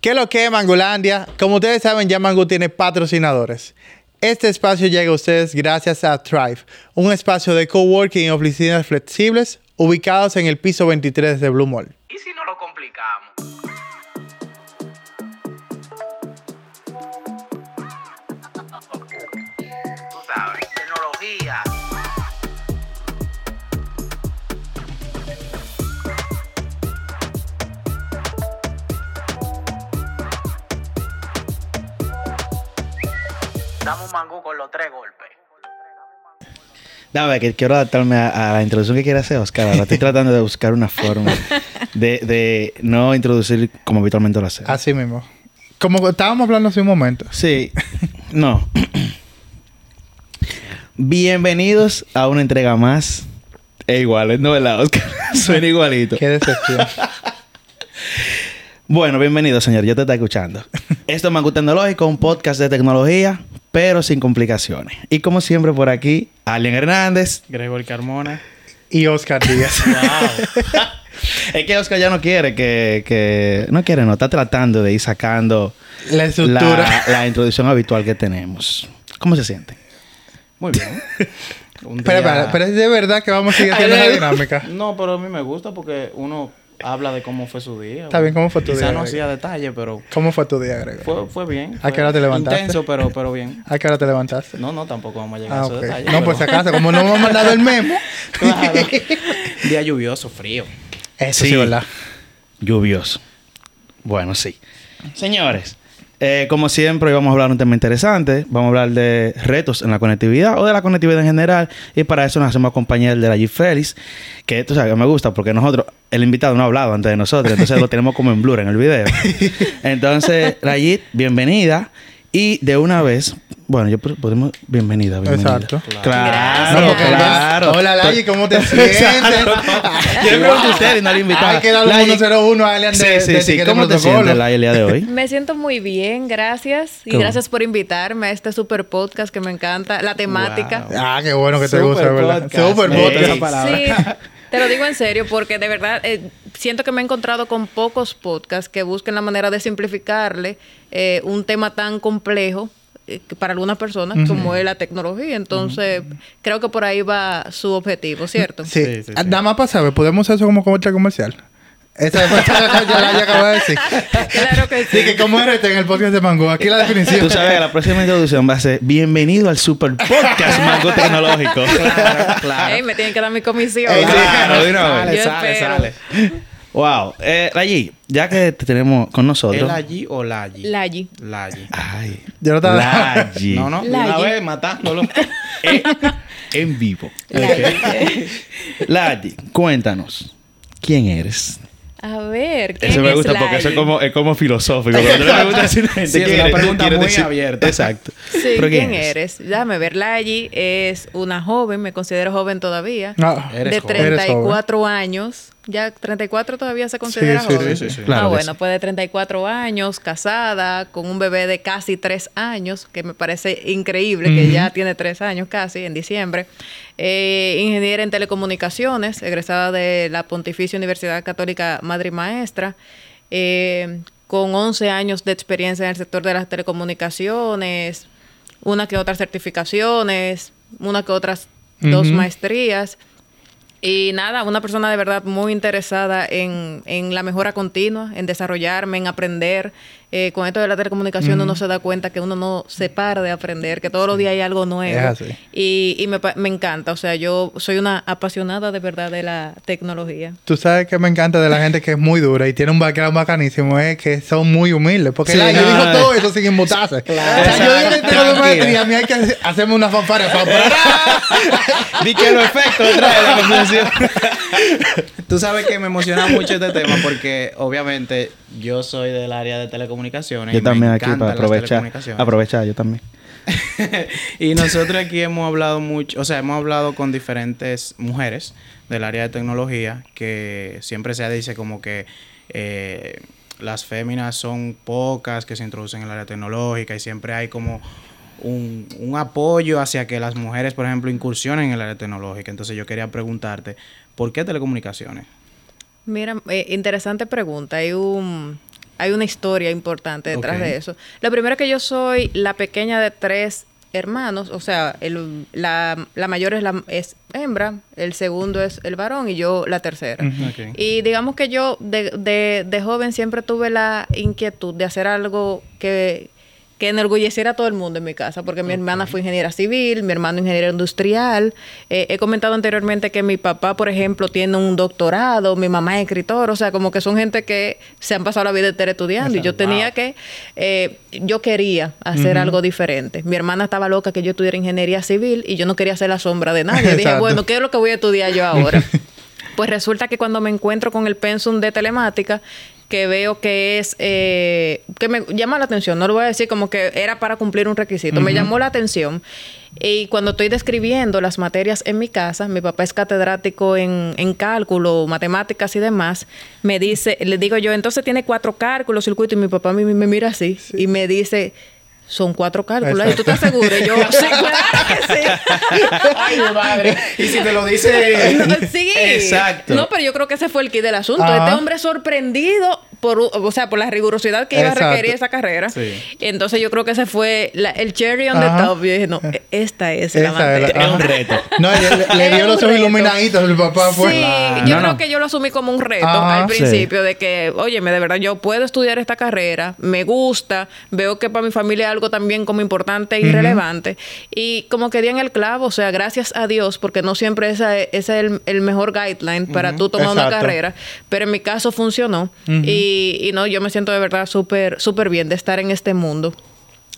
¿Qué lo que Mangolandia? Como ustedes saben, ya Mango tiene patrocinadores. Este espacio llega a ustedes gracias a Thrive, un espacio de coworking y oficinas flexibles ubicados en el piso 23 de Blue Mall. Mangú con los tres golpes. Dame, que quiero adaptarme a, a la introducción que quiere hacer Oscar. Ahora estoy tratando de buscar una forma de, de no introducir como habitualmente lo hace. Así mismo. Como estábamos hablando hace un momento. Sí, no. Bienvenidos a una entrega más. Es igual, ¿no verdad, Oscar? Suena igualito. Qué decepción. Bueno, bienvenido, señor. Yo te estoy escuchando. Esto es Mango Tecnológico, un podcast de tecnología, pero sin complicaciones. Y como siempre, por aquí, Alien Hernández. Gregor Carmona. y Oscar Díaz. Es que Oscar ya no quiere que, que... No quiere, no. Está tratando de ir sacando La estructura. la, la introducción habitual que tenemos. ¿Cómo se siente? Muy bien. Día- espera, pero es de verdad que vamos a seguir haciendo esa dinámica. No, pero a mí me gusta porque uno habla de cómo fue su día. Está bien, ¿cómo fue tu Quizá día, no Greg? hacía detalle, pero ¿Cómo fue tu día, Greg? fue, fue bien. ¿A Fue qué hora te levantaste? Intenso, pero, pero bien. ¿A qué hora te levantaste? No, no, tampoco vamos a llegar Ah, a esos detalles. No, pero- pues si acaso, como no hemos mandado el memo. Claro. Día lluvioso, frío. Eso sí, Sí. ¿verdad? Lluvioso. Bueno, sí. Señores, eh, como siempre, hoy vamos a hablar de un tema interesante. Vamos a hablar de retos en la conectividad o de la conectividad en general. Y para eso nos hacemos compañía de la G Félix, que tú sabes que me gusta porque nosotros, el invitado no ha hablado antes de nosotros, entonces lo tenemos como en blur en el video. Entonces, Rayit, bienvenida. Y de una vez, bueno, yo pod- podemos. Bienvenida, bienvenida. Exacto. Claro, No, porque claro. Hola, Layi, ¿cómo te sientes? Yo le pregunto a usted y no le invitaba. Hay que darle un Layi, 101 a Alian de, Sí, de sí, sí. ¿Cómo te sientes, Layi, el día de hoy? Me siento muy bien, gracias. Y gracias por invitarme a este super podcast que me encanta, la temática. Wow. Ah, qué bueno que te Super gusta, ¿verdad? podcast. Super podcast. esa palabra. Sí, te lo digo en serio porque de verdad eh, siento que me he encontrado con pocos podcasts que busquen la manera de simplificarle eh, un tema tan complejo eh, para algunas personas como es la tecnología. Entonces, creo que por ahí va su objetivo, ¿cierto? Sí. Sí, sí, Ah, sí. Nada más para saber, ¿podemos usar eso como comercial comercial? Esa es ya ya acabo de decir. Claro que sí. Sí, que como RT en el podcast de Mango. Aquí la definición. Tú sabes que la próxima introducción va a ser Bienvenido al Super Podcast Mango Tecnológico. Claro, claro. Ey, me tienen que dar mi comisión. Ey, sí. Claro, de una Sale, Yo sale, espero. sale. wow. Eh, Rayi, ya que te tenemos con nosotros. ¿El allí o la allí? La allí. La allí. Ay. Yo no estaba... Layi. No, no, La una vez matándolo. Eh, en vivo. La allí. Layi, cuéntanos. ¿Quién eres? A ver, ¿quién Eso me es gusta porque eso es como, es como filosófico. Cuando le preguntas a una gente, Sí, es ¿quién una eres? Pregunta muy decir- abierta. Exacto. Sí, ¿Pero ¿quién eres? Déjame ver. Layi es una joven, me considero joven todavía. No. Eres de joven. Eres 34 años. Ya 34 todavía se considera Sí, sí, joven. sí, sí, sí. Claro ah, bueno, sí. pues de 34 años, casada, con un bebé de casi 3 años, que me parece increíble, que ya tiene 3 años casi, en diciembre. Eh, ingeniera en telecomunicaciones, egresada de la Pontificia Universidad Católica Madre y Maestra. eh, con 11 años de experiencia en el sector de las telecomunicaciones, una que otras certificaciones, una que otras dos maestrías. Y nada, una persona de verdad muy interesada en, en la mejora continua, en desarrollarme, en aprender. Eh, con esto de la telecomunicación uno se da cuenta que uno no se para de aprender, que todos los días hay algo nuevo. Es así. Y, y me, me encanta, o sea, yo soy una apasionada de verdad de la tecnología. Tú sabes que me encanta de la gente que es muy dura y tiene un background bacanísimo, es que son muy humildes. Porque Sí, la, yo no, digo eh. todo eso sin inmutarse. Claro. O sea, yo digo que tengo Tranquila. maestría a mí hay que hacer- hacerme una fanfara. Di que los efectos trae la conversación. Tú sabes que me emociona mucho este tema porque obviamente yo soy del área de telecomunicaciones. Yo y me también aquí encantan para aprovechar. Aprovechar, yo también. y nosotros aquí hemos hablado mucho, o sea, hemos hablado con diferentes mujeres del área de tecnología que siempre se dice como que eh, las féminas son pocas que se introducen en el área tecnológica y siempre hay como un, un apoyo hacia que las mujeres, por ejemplo, incursionen en el área tecnológica. Entonces yo quería preguntarte, ¿por qué telecomunicaciones? Mira, eh, interesante pregunta. Hay un, hay una historia importante detrás de eso. Lo primero es que yo soy la pequeña de tres hermanos, o sea, el- la, la mayor es, la, es hembra, el segundo es el varón y yo la tercera. Y digamos que yo de, de, de joven siempre tuve la inquietud de hacer algo que, que enorgulleciera a todo el mundo en mi casa, porque mi hermana fue ingeniera civil, mi hermano ingeniero industrial. Eh, he comentado anteriormente que mi papá, por ejemplo, tiene un doctorado, mi mamá es escritor, o sea, como que son gente que se han pasado la vida entera estudiando y yo tenía que, eh, yo quería hacer algo diferente. Mi hermana estaba loca que yo estudiara ingeniería civil y yo no quería ser la sombra de nadie. Dije, bueno, ¿qué es lo que voy a estudiar yo ahora? Pues resulta que cuando me encuentro con el pensum de telemática, que veo que es, eh, que me llama la atención, no lo voy a decir como que era para cumplir un requisito, me llamó la atención. Y cuando estoy describiendo las materias en mi casa, mi papá es catedrático en, en cálculo, matemáticas y demás, me dice, le digo yo, entonces tiene cuatro cálculos, circuito, y mi papá me, me mira así y me dice... Son cuatro cálculos. ¿Y tú estás seguro? Y yo, sí, claro que sí. Ay, mi madre. Y si te lo dice. sí. Exacto. No, pero yo creo que ese fue el key del asunto. Ajá. Este hombre sorprendido por, o sea, por la rigurosidad que iba Exacto. a requerir esa carrera. Sí. Entonces yo creo que ese fue la- el cherry on Ajá. the top. Yo dije, no, e- esta es la Esa es la- materia. Es un reto. No, le, dio los ojos iluminaditos el papá fue. Sí, yo No, creo no. que yo lo asumí como un reto Ajá. al Sí. principio de que, óyeme, de verdad yo puedo estudiar esta carrera, me gusta, veo que para mi familia es algo también como importante y relevante. Y como que di en el clavo, o sea, gracias a Dios, porque no siempre esa es, ese es el, el mejor guideline para tú tomar una carrera, pero en mi caso funcionó. Y, y no, yo me siento de verdad súper, súper bien de estar en este mundo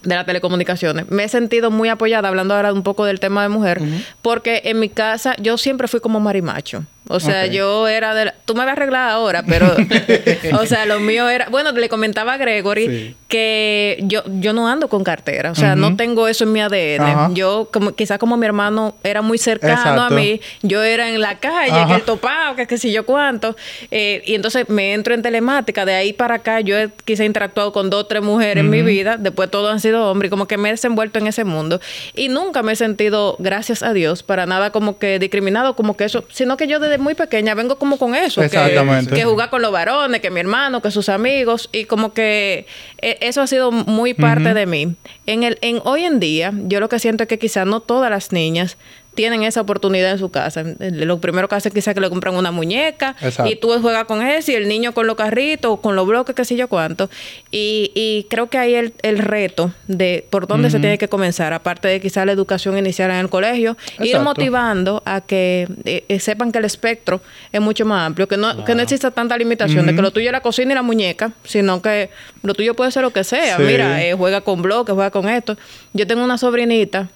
de las telecomunicaciones. Me he sentido muy apoyada, hablando ahora un poco del tema de mujer, porque en mi casa yo siempre fui como marimacho. O sea, yo era de la- Tú me vas a arreglar ahora, pero... o sea, lo mío era... Bueno, le comentaba a Gregory Sí. que yo, yo no ando con cartera. O sea, no tengo eso en mi ADN. Yo, como quizás como mi hermano era muy cercano Exacto. a mí, yo era en la calle, que el topado, que qué sé yo cuánto. Eh, y entonces me entro en telemática. De ahí para acá yo he quizá interactuado con dos o tres mujeres en mi vida. Después todos han sido hombres. Y como que me he desenvuelto en ese mundo. Y nunca me he sentido, gracias a Dios, para nada como que discriminado, como que eso. Sino que yo desde muy pequeña vengo como con eso. que- Exactamente. Que, jugar con los varones, que mi hermano, que sus amigos. Y como que eh, eso ha sido muy parte de mí. En el, en hoy en día, yo lo que siento es que quizás no todas las niñas tienen esa oportunidad en su casa. Lo primero que hacen quizás que le compran una muñeca Exacto. y tú juegas con eso y el niño con los carritos, con los bloques, qué sé yo cuánto. Y, y creo que ahí el, el reto de por dónde se tiene que comenzar, aparte de quizás la educación inicial en el colegio, ir Exacto. motivando a que eh, eh, sepan que el espectro es mucho más amplio, que no, que no exista tanta limitación de que lo tuyo es la cocina y la muñeca, sino que lo tuyo puede ser lo que sea. Sí. Mira, eh, juega con bloques, juega con esto. Yo tengo una sobrinita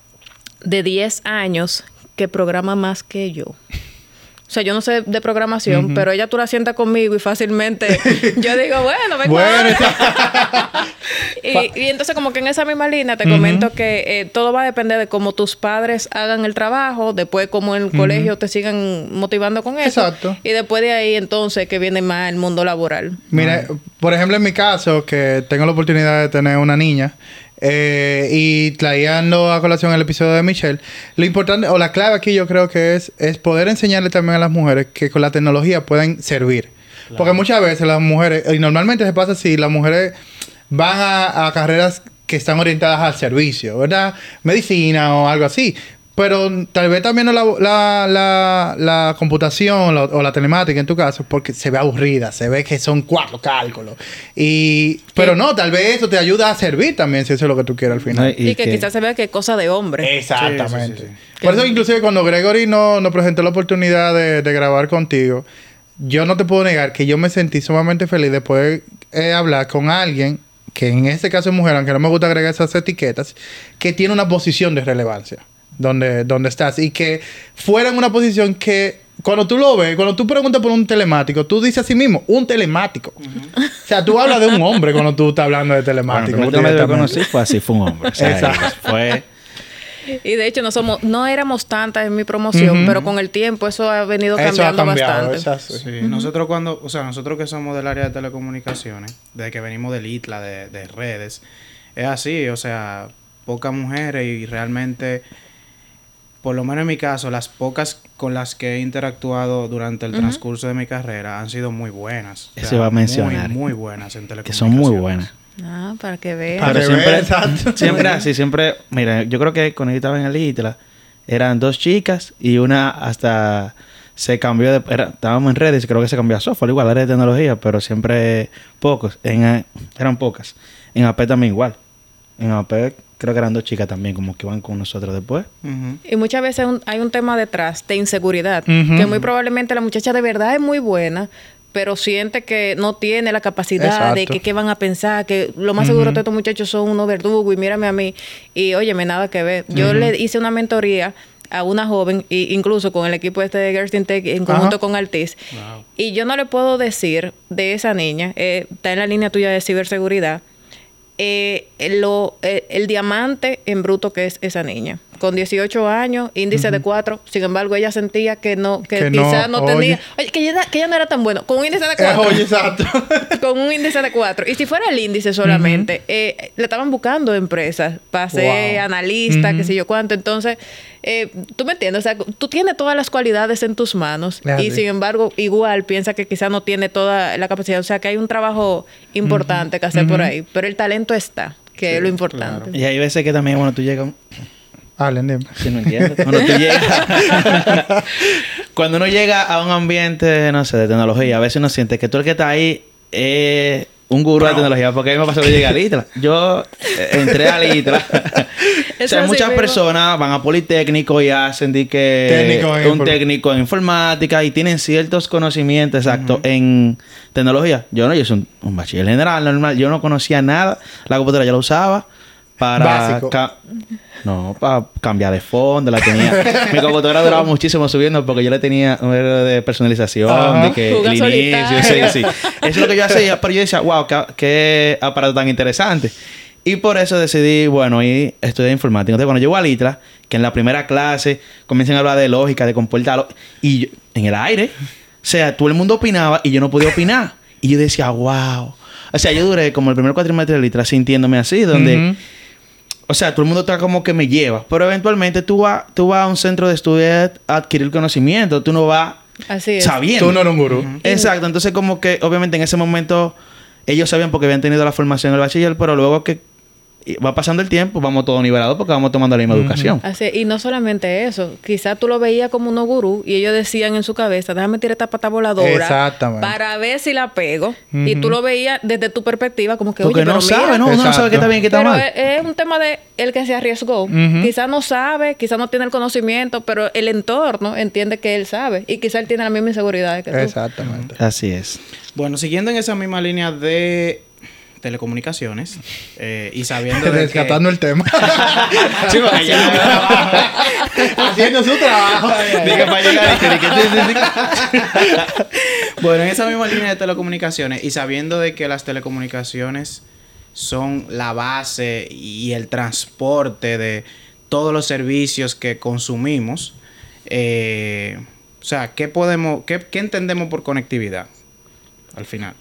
de 10 años que programa más que yo. O sea, yo no sé de programación, pero ella tú la sientas conmigo y fácilmente yo digo, bueno, venga. Bueno, y, y entonces como que en esa misma línea te comento que eh, todo va a depender de cómo tus padres hagan el trabajo, después como en el colegio te sigan motivando con eso. Exacto. Y después de ahí entonces que viene más el mundo laboral. Mira, por ejemplo, en mi caso, que tengo la oportunidad de tener una niña, eh, y trayendo a colación el episodio de Michelle, lo importante, o la clave aquí yo creo que es, es poder enseñarle también a las mujeres que con la tecnología pueden servir. Porque muchas veces las mujeres, y normalmente se pasa así, las mujeres van a, a carreras que están orientadas al servicio, ¿verdad? Medicina o algo así. Pero tal vez también no la, la, la, la computación la- o la telemática en tu caso, porque se ve aburrida, se ve que son cuatro cálculos. Y, pero no, tal vez eso te ayuda a servir también, si eso es lo que tú quieres al final. Y, que, quizás se vea que es cosa de hombre. Exactamente. Sí, sí, sí, Por eso, inclusive, cuando Gregory no- nos presentó la oportunidad de, de grabar contigo, yo no te puedo negar que yo me sentí sumamente feliz de poder eh, hablar con alguien que en este caso es mujer, aunque no me gusta agregar esas etiquetas, que tiene una posición de relevancia donde, donde estás y que fuera en una posición que cuando tú lo ves, cuando tú preguntas por un telemático, tú dices a sí mismo, un telemático. O sea, tú hablas de un hombre cuando tú estás hablando de Bueno, telemático. el primer que directamente. conocí fue así, fue un hombre. O sea, Exacto. Fue... Y de hecho no somos, no éramos tantas en mi promoción, pero con el tiempo eso ha venido Eso ha cambiando cambiado. bastante. Sí, nosotros cuando, o sea, nosotros que somos del área de telecomunicaciones, desde que venimos del ITLA, de, de redes, es así, o sea, pocas mujeres y realmente por lo menos en mi caso, las pocas con las que he interactuado durante el transcurso de mi carrera han sido muy buenas. O Eso sea, iba a mencionar. Muy, muy buenas en Que telecomunicaciones. son muy buenas. Ah, para que vean. Para Pero que siempre, exacto. siempre así, siempre... Mira, yo creo que cuando yo estaba en el ITLA, eran dos chicas y una hasta se cambió de... era- estábamos en redes y creo que se cambió a software, igual, área de tecnología, pero siempre pocos. En, eh, eran pocas. En AP también igual. En AP creo que eran dos chicas también, como que iban con nosotros después. Y muchas veces un- hay un tema detrás de inseguridad, que muy probablemente la muchacha de verdad es muy buena, pero siente que no tiene la capacidad de Exacto. que qué van a pensar, que lo más seguro de estos muchachos son unos verdugos y mírame a mí y óyeme, nada que ver. Yo le hice una mentoría a una joven, e incluso con el equipo este de Girls in Tech en conjunto Ajá. con Altiz, y yo no le puedo decir de esa niña, eh, está en la línea tuya de ciberseguridad, eh, lo, eh, el diamante en bruto que es esa niña. Con 18 años, índice de 4. Sin embargo, ella sentía que no, que, Que no, quizás no, tenía. oye. Que ella, que ella no era tan bueno. Con un índice de Eh, 4. Oye, exacto. con un índice de 4. Y si fuera el índice solamente, eh, le estaban buscando empresas para ser Wow. analista, Ujú. qué sé yo cuánto. Entonces, eh, tú me entiendes, o sea, tú tienes todas las cualidades en tus manos y sin embargo, igual piensa que quizás no tiene toda la capacidad. O sea, que hay un trabajo importante que hacer por ahí, pero el talento está, que es lo importante. Y hay veces que también, bueno, tú llegas... Hablen, dime. Si no entiendes. Cuando tú llegas... cuando uno llega a un ambiente, no sé, de tecnología, a veces uno siente que tú el que está ahí es un gurú de tecnología. Porque a mí me pasó que llegué a Litra. Yo eh, entré a Litra. o sea, muchas mismo. personas van a Politécnico y hacen de que... Técnico en un técnico en informática y tienen ciertos conocimientos exactos en tecnología. Yo no, yo soy un, un bachiller general normal. Yo no conocía nada. La computadora yo la usaba para... No, para cambiar de fondo, la tenía. Mi computadora duraba muchísimo subiendo porque yo le tenía un era de personalización, Ajá. de que el inicio, sí, sí. Eso es lo que yo hacía, pero yo decía, wow, qué, qué aparato tan interesante. Y por eso decidí, bueno, ir a estudiar informática. Entonces, cuando llego a Litra, que en la primera clase comienzan a hablar de lógica, de comportarlo, y yo- en el aire, o sea, todo el mundo opinaba y yo no podía opinar. Y yo decía, wow. O sea, yo duré como el primer cuatrimestre de Litra sintiéndome así, donde... O sea, todo el mundo está como que me lleva. Pero eventualmente tú vas, tú vas a un centro de estudio a adquirir conocimiento. Tú no vas Así es. sabiendo. Tú no eres un gurú. Exacto. Entonces, como que obviamente en ese momento ellos sabían porque habían tenido la formación en el bachiller, pero luego que va pasando el tiempo, vamos todos nivelados porque vamos tomando la misma educación. Así, y no solamente eso, quizás tú lo veías como unos gurú y ellos decían en su cabeza, déjame tirar esta pata voladora Exactamente. para ver si la pego. Y tú lo veías desde tu perspectiva como que, Porque oye, no pero mira, sabe, ¿no? Uno no sabe qué está bien y qué está Pero mal. es, es un tema de el que se arriesgó. Ujú. Quizás no sabe, quizás no tiene el conocimiento, pero el entorno entiende que él sabe. Y quizás él tiene la misma inseguridad que tú. Exactamente. Así es. Bueno, siguiendo en esa misma línea de telecomunicaciones eh, y sabiendo de que... Rescatando el tema. Sí, porque ya- Haciendo su trabajo. Diga para llegar y que- que- Bueno, en esa misma línea de telecomunicaciones y sabiendo de que las telecomunicaciones son la base y el transporte de todos los servicios que consumimos, eh, o sea, ¿qué podemos, qué, qué entendemos por conectividad al final?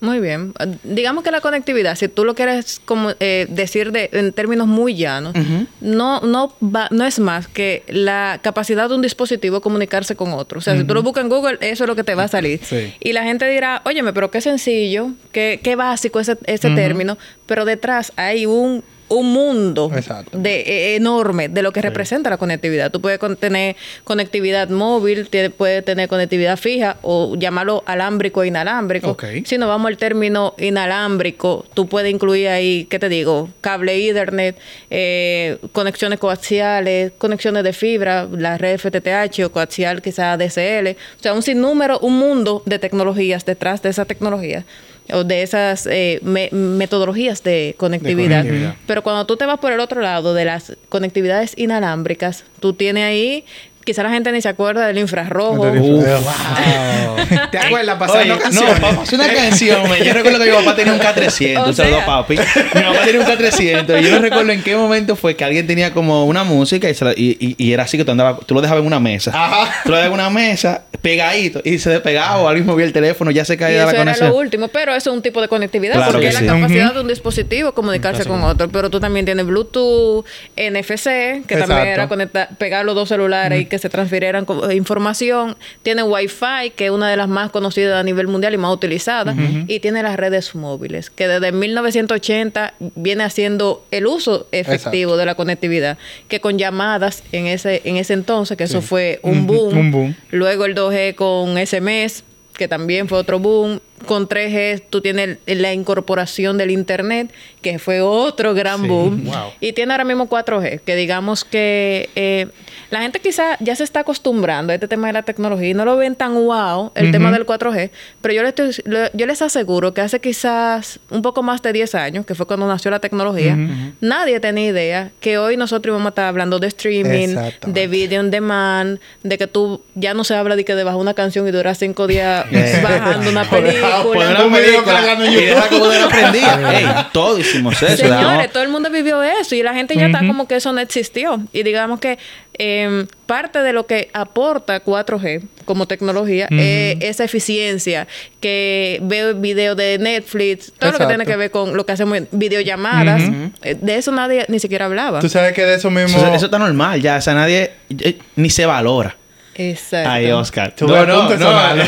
Muy bien. Digamos que la conectividad, si tú lo quieres como eh, decir de, en términos muy llanos, no, no, va- no es más que la capacidad de un dispositivo comunicarse con otro. O sea, si tú lo buscas en Google, eso es lo que te va a salir. Sí. Y la gente dirá, óyeme, pero qué sencillo, qué, qué básico ese, ese término, pero detrás hay un un mundo de, eh, enorme de lo que representa la conectividad. Tú puedes con- tener conectividad móvil, puedes tener conectividad fija o llamarlo alámbrico e inalámbrico. Si nos vamos al término inalámbrico, tú puedes incluir ahí, ¿qué te digo? Cable Ethernet, eh, conexiones coaxiales, conexiones de fibra, la red FTTH o coaxial quizás DSL. O sea, un sinnúmero, un mundo de tecnologías detrás de esa tecnología o de esas eh, me- metodologías de conectividad. conectividad. Pero cuando tú te vas por el otro lado de las conectividades inalámbricas, tú tienes ahí quizá la gente ni se acuerda del infrarrojo. Del. Wow. ¿Te acuerdas pasando Oye, canciones? No, a una canción. man. Yo recuerdo que mi papá tenía un K300. O un saludo sea. a papi. Mi papá tenía un K300. Y yo no recuerdo en qué momento fue que alguien tenía como una música y, se la- y, y- y era así que tú, andabas, tú lo dejabas en una mesa. Ajá. Tú lo dejabas en una mesa, pegadito. Y se despegaba o alguien movía el teléfono, ya se Y caía eso la era conexión. lo último, pero eso es un tipo de conectividad Claro porque que es la sí. capacidad de un dispositivo comunicarse con otro. Pero tú también tienes Bluetooth, NFC, que también era conectar, pegar los dos celulares y que se transfirieran información. Tiene Wi-Fi, que es una de las más conocidas a nivel mundial y más utilizada. Y tiene las redes móviles, que desde 1980 viene haciendo el uso efectivo de la conectividad, que con llamadas en ese, en ese entonces, que eso fue un boom. un boom. Luego el 2G con SMS, que también fue otro boom. Con 3G tú tienes la incorporación del Internet, que fue otro gran Sí, boom. wow. Y tiene ahora mismo 4G, que digamos que eh, la gente quizá ya se está acostumbrando a este tema de la tecnología y no lo ven tan wow el tema del 4G, pero yo les, estoy- lo- yo les aseguro que hace quizás un poco más de 10 años, que fue cuando nació la tecnología, nadie tenía idea que hoy nosotros íbamos a estar hablando de streaming, de video on demand, de que tú ya no se habla de que de bajar una canción y durar cinco días Eh. bajando una Poner- película. Poner Un una video película cargando en YouTube. Ey, todos hicimos eso. Señores, todo el mundo vivió eso y la gente ya está como que eso no existió. Y digamos que eh, parte de lo que aporta 4G como tecnología es esa eficiencia que veo videos de Netflix, todo lo que tiene que ver con lo que hacemos en videollamadas. Eh, De eso nadie ni siquiera hablaba. Tú sabes que de eso mismo. Eso, eso está normal ya. O sea, nadie eh, ni se valora. Exacto. Ay, Oscar. Estuve a punto de sonarlo.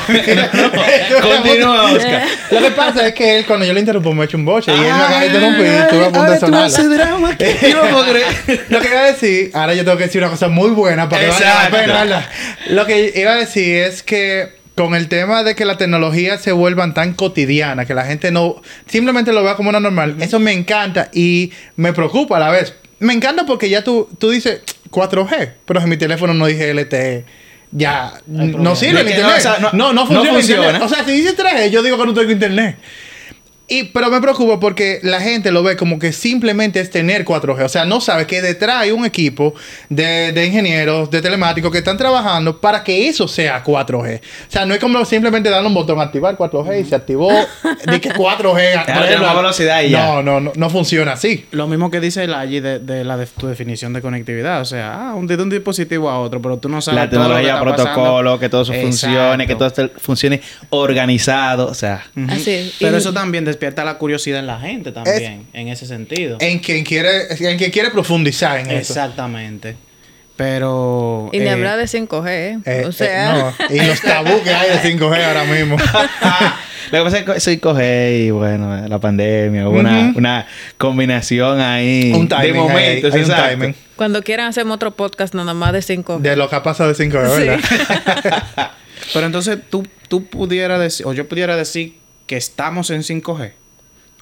Continúa, Oscar. Lo que pasa es que él, cuando yo le interrumpo, me echa un boche. y él me acaba de interrumpir y estuve a punto de tú sonarlo. drama. Yo no creer. Lo que iba a decir, ahora yo tengo que decir una cosa muy buena para que valga la pena. Lo que iba a decir es que con el tema de que la tecnología se vuelvan tan cotidiana, que la gente no simplemente lo vea como una normal, eso me encanta y me preocupa a la vez. Me encanta porque ya tú, tú dices 4G, pero en mi teléfono no dije LTE. Ya, no sirve el internet. o sea, no- no, funciona. el funciona. internet. O sea, si dice 3G, yo digo que no tengo internet. Y, pero me preocupa porque la gente lo ve como que simplemente es tener 4G. O sea, no sabe que detrás hay un equipo de, de ingenieros, de telemáticos que están trabajando para que eso sea 4G. O sea, no es como simplemente darle un botón activar 4G y se activó de que 4G. por ejemplo. más velocidad y ya. No, no, no, no funciona así. Lo mismo que dice el allí de, de la de, tu definición de conectividad. O sea, ah, un, de un dispositivo a otro, pero tú no sabes La todo lo que tecnología, está protocolo, pasando. que todo eso Exacto. funcione, que todo esto funcione organizado. O sea. Así es. Pero Y- eso también despierta la curiosidad en la gente también, en ese sentido. En quien quiere, en quien quiere profundizar en eso. Exactamente. Pero... Y ni eh, hablar de 5G, ¿eh? Eh, o sea, eh, no. Y los tabú que hay de 5G ahora mismo. lo que pasa es que soy coge y bueno, la pandemia, hubo una, una combinación ahí un timing. de momentos. hay, hay un exacto. timing. cuando quieran hacemos otro podcast nada más de 5G. De lo que ha pasado de 5G, Sí. ¿verdad? Pero entonces tú, tú pudieras decir, o yo pudiera decir que estamos en 5G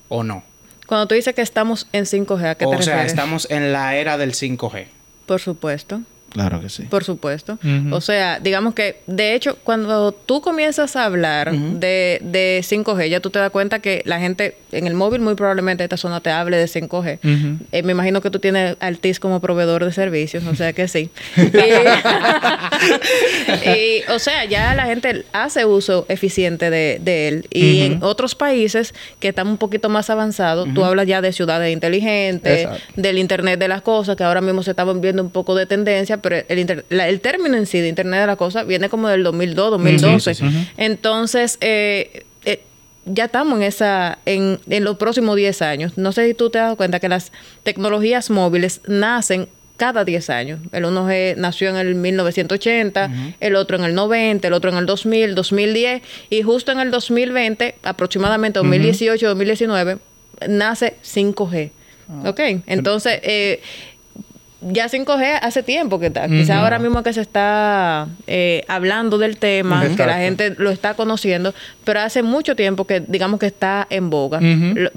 o no. Cuando tú dices que estamos en 5G, ¿a qué o te sea, refieres? estamos en la era del 5G. Por supuesto. Claro que sí. Por supuesto. O sea, digamos que, de hecho, cuando tú comienzas a hablar de, de 5G, ya tú te das cuenta que la gente en el móvil muy probablemente esta zona te hable de 5G. Ujú. Eh, me imagino que tú tienes Altis como proveedor de servicios, o sea que sí. y, y, o sea, ya la gente hace uso eficiente de, de él. Y en otros países que están un poquito más avanzados, tú hablas ya de ciudades inteligentes, Exacto. del Internet de las cosas, que ahora mismo se estaban viendo un poco de tendencia, pero el, inter- la- el término en sí de Internet de las cosas viene como del 2002, 2012. Entonces, eh, eh, ya estamos en esa en, en los próximos 10 años. No sé si tú te has dado cuenta que las tecnologías móviles nacen cada 10 años. El 1G nació en el 1980, el otro en el 90, el otro en el 2000, 2010 y justo en el 2020, aproximadamente 2018, 2019, nace 5G. ¿Ok? Entonces, eh, ya 5G hace tiempo que está. Quizá ahora mismo que se está eh, hablando del tema, que la gente lo está conociendo, pero hace mucho tiempo que digamos que está en boga.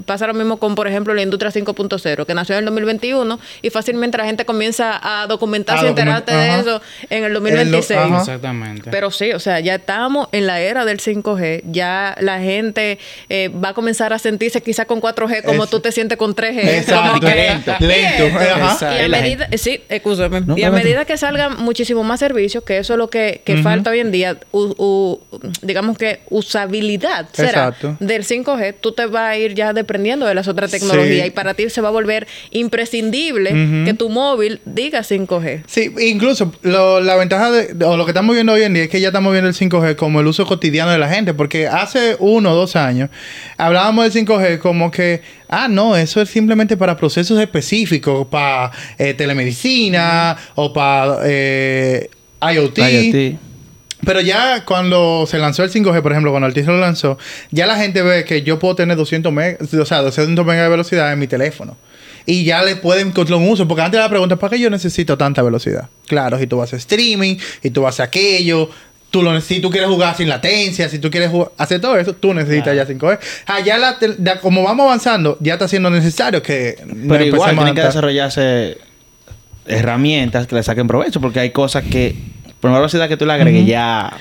Pasa lo mismo con, por ejemplo, la industria 5.0, que nació en el 2021 y fácilmente la gente comienza a documentarse A y enterarte document- de eso en el 2026. Ajá. Exactamente. Pero sí, o sea, ya estamos en la era del 5G. Ya la gente eh, va a comenzar a sentirse quizá con 4G como Es- tú te sientes con 3G. Exacto. Que- Lento. Y a medida, sí, escúchame. No, y a medida que salgan muchísimos más servicios, que eso es lo que, que falta hoy en día, u- u- digamos que usabilidad será Exacto. del 5G, tú te vas a ir ya dependiendo de las otras tecnologías Sí. y para ti se va a volver imprescindible que tu móvil diga 5G. Sí, incluso lo- la ventaja de, de- o lo que estamos viendo hoy en día es que ya estamos viendo el 5G como el uso cotidiano de la gente, porque hace uno o dos años hablábamos del 5G como que, ah, no, eso es simplemente para procesos específicos, para eh, telemedicina o para eh, IoT. IoT. Pero ya cuando se lanzó el 5G, por ejemplo, cuando Altice lo lanzó, ya la gente ve que yo puedo tener 200 megas, o sea, 200 megas de velocidad en mi teléfono. Y ya le pueden encontrar un uso. Porque antes la pregunta, ¿para qué yo necesito tanta velocidad? Claro, si tú vas a streaming, y tú vas a aquello, tú lo, si tú quieres jugar sin latencia, si tú quieres jugar- hacer todo eso, tú necesitas ya 5G. Ah, ya la como vamos avanzando, ya está siendo necesario que... Pero igual tienen que desarrollarse herramientas que le saquen provecho, porque hay cosas que, por la velocidad que tú le agregues, ya,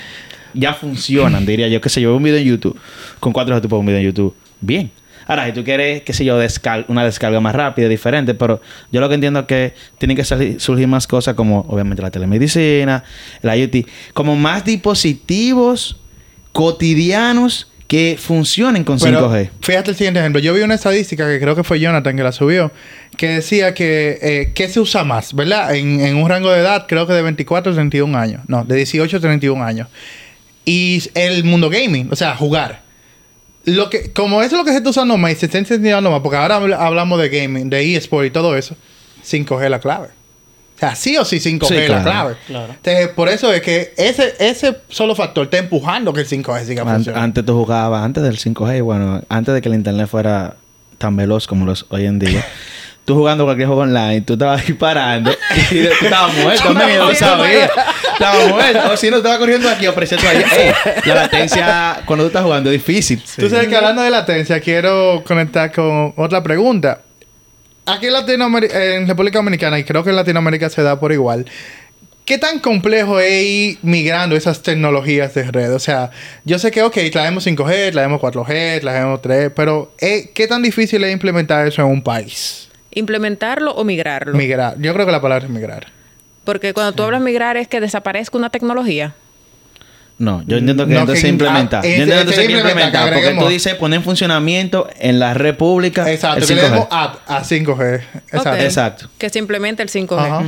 ya funcionan, diría yo. Que sé yo, un video en YouTube, con cuatro G tú pones un video en YouTube, bien. Ahora, si tú quieres, qué sé yo, descal- una descarga más rápida, diferente, pero yo lo que entiendo es que tienen que salir- surgir más cosas como, obviamente, la telemedicina, la IoT, como más dispositivos cotidianos que funcionen con Pero 5G. fíjate el siguiente ejemplo. Yo vi una estadística que creo que fue Jonathan que la subió, que decía que eh, ¿qué se usa más? ¿Verdad? En, en un rango de edad, creo que de 24 a 31 años. No, de 18 a 31 años. Y el mundo gaming, o sea, jugar. Lo que, como eso es lo que se está usando más y se está incentivando más, porque ahora habl- hablamos de gaming, de eSport y todo eso, 5G es la clave. O sea, sí o sí 5G Sí, es la claro. clave. Claro. Entonces, por eso es que ese, ese solo factor está empujando que el 5G siga An- funcionando. antes tú jugabas, antes del 5G, bueno, antes de que el internet fuera tan veloz como los hoy en día. tú jugando cualquier juego online, tú estabas disparando y tú estabas muerto, lo sabía. Estabas muerto. O si no, estaba corriendo aquí, ofreciendo ahí. Ey, la latencia cuando tú estás jugando es difícil. Tú sabes que hablando de latencia, quiero conectar con otra pregunta. Aquí en, Latinoameri- en República Dominicana, y creo que en Latinoamérica se da por igual, ¿qué tan complejo es ir migrando esas tecnologías de red? O sea, yo sé que, ok, traemos 5G, traemos 4G, traemos 3, pero eh, ¿qué tan difícil es implementar eso en un país? Implementarlo o migrarlo. Migrar. Yo creo que la palabra es migrar. Porque cuando tú hablas migrar es que desaparezca una tecnología. No, yo entiendo que No, entonces que- implementar. ah, yo entiendo que implementar, implementar. que Porque tú dices poner en funcionamiento en la República. Exacto, el que le 5G. demos a, a 5G. Exacto. Exacto. Que se implemente el 5G. Ajá.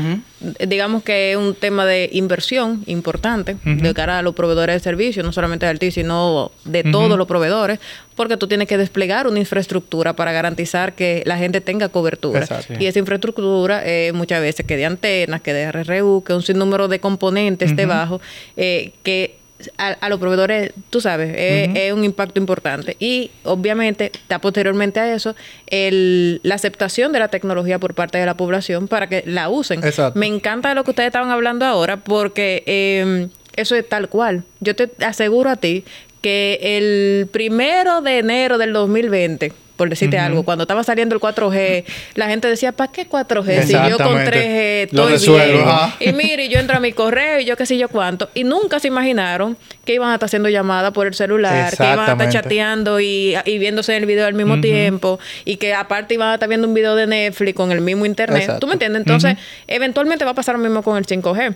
Eh, Digamos que es un tema de inversión importante de cara a los proveedores de servicios, no solamente de Altis, sino de todos los proveedores, porque tú tienes que desplegar una infraestructura para garantizar que la gente tenga cobertura. Exacto. Y esa infraestructura eh, muchas veces que de antenas, que de RRU, que un sinnúmero de componentes debajo, eh, que a, a los proveedores, tú sabes, es, es un impacto importante. Y obviamente está posteriormente a eso el, la aceptación de la tecnología por parte de la población para que la usen. Exacto. Me encanta lo que ustedes estaban hablando ahora porque eh, eso es tal cual. Yo te aseguro a ti que el primero de enero del 2020, por decirte algo, cuando estaba saliendo el 4G, la gente decía, ¿para qué 4G? Si yo con Exactamente. 3G Lo estoy resuelvo, bien. Y mire, yo entro a mi correo y yo qué sé yo cuánto. Y nunca se imaginaron que iban a estar haciendo llamadas por el celular, que iban a estar chateando y, y viéndose el video al mismo tiempo. Y que aparte iban a estar viendo un video de Netflix con el mismo internet. Exacto. ¿Tú me entiendes? Entonces, eventualmente va a pasar lo mismo con el 5G.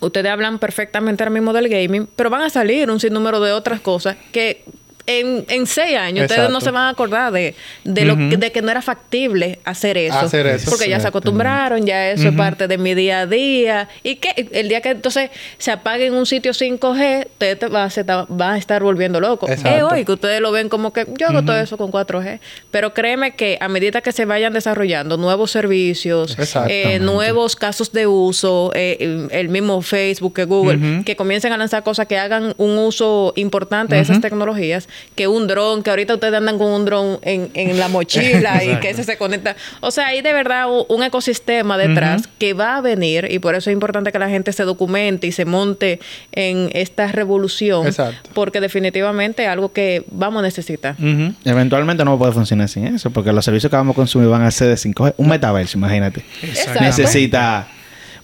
Ustedes hablan perfectamente ahora mismo del gaming, pero van a salir un sinnúmero de otras cosas que en, en seis años ustedes no se van a acordar de, de, lo, que- de que no era factible hacer eso. Hacer eso. Porque ya se acostumbraron, ya eso es parte de mi día a día. Y que el día que entonces se apague en un sitio 5G, ustedes te va, se ta- va a estar volviendo loco. Es hoy que ustedes lo ven como que yo hago todo eso con 4G. Pero créeme que a medida que se vayan desarrollando nuevos servicios, eh, nuevos casos de uso, eh, el- el mismo Facebook, que Google, que comiencen a lanzar cosas que hagan un uso importante de esas tecnologías, que un dron, que ahorita ustedes andan con un dron en, en la mochila y que ese se conecta. O sea, hay de verdad un ecosistema detrás que va a venir y por eso es importante que la gente se documente y se monte en esta revolución. Exacto. Porque definitivamente es algo que vamos a necesitar. Eventualmente no va a poder funcionar sin eso, porque los servicios que vamos a consumir van a ser de 5G. Un metaverso, imagínate. Exacto. Necesita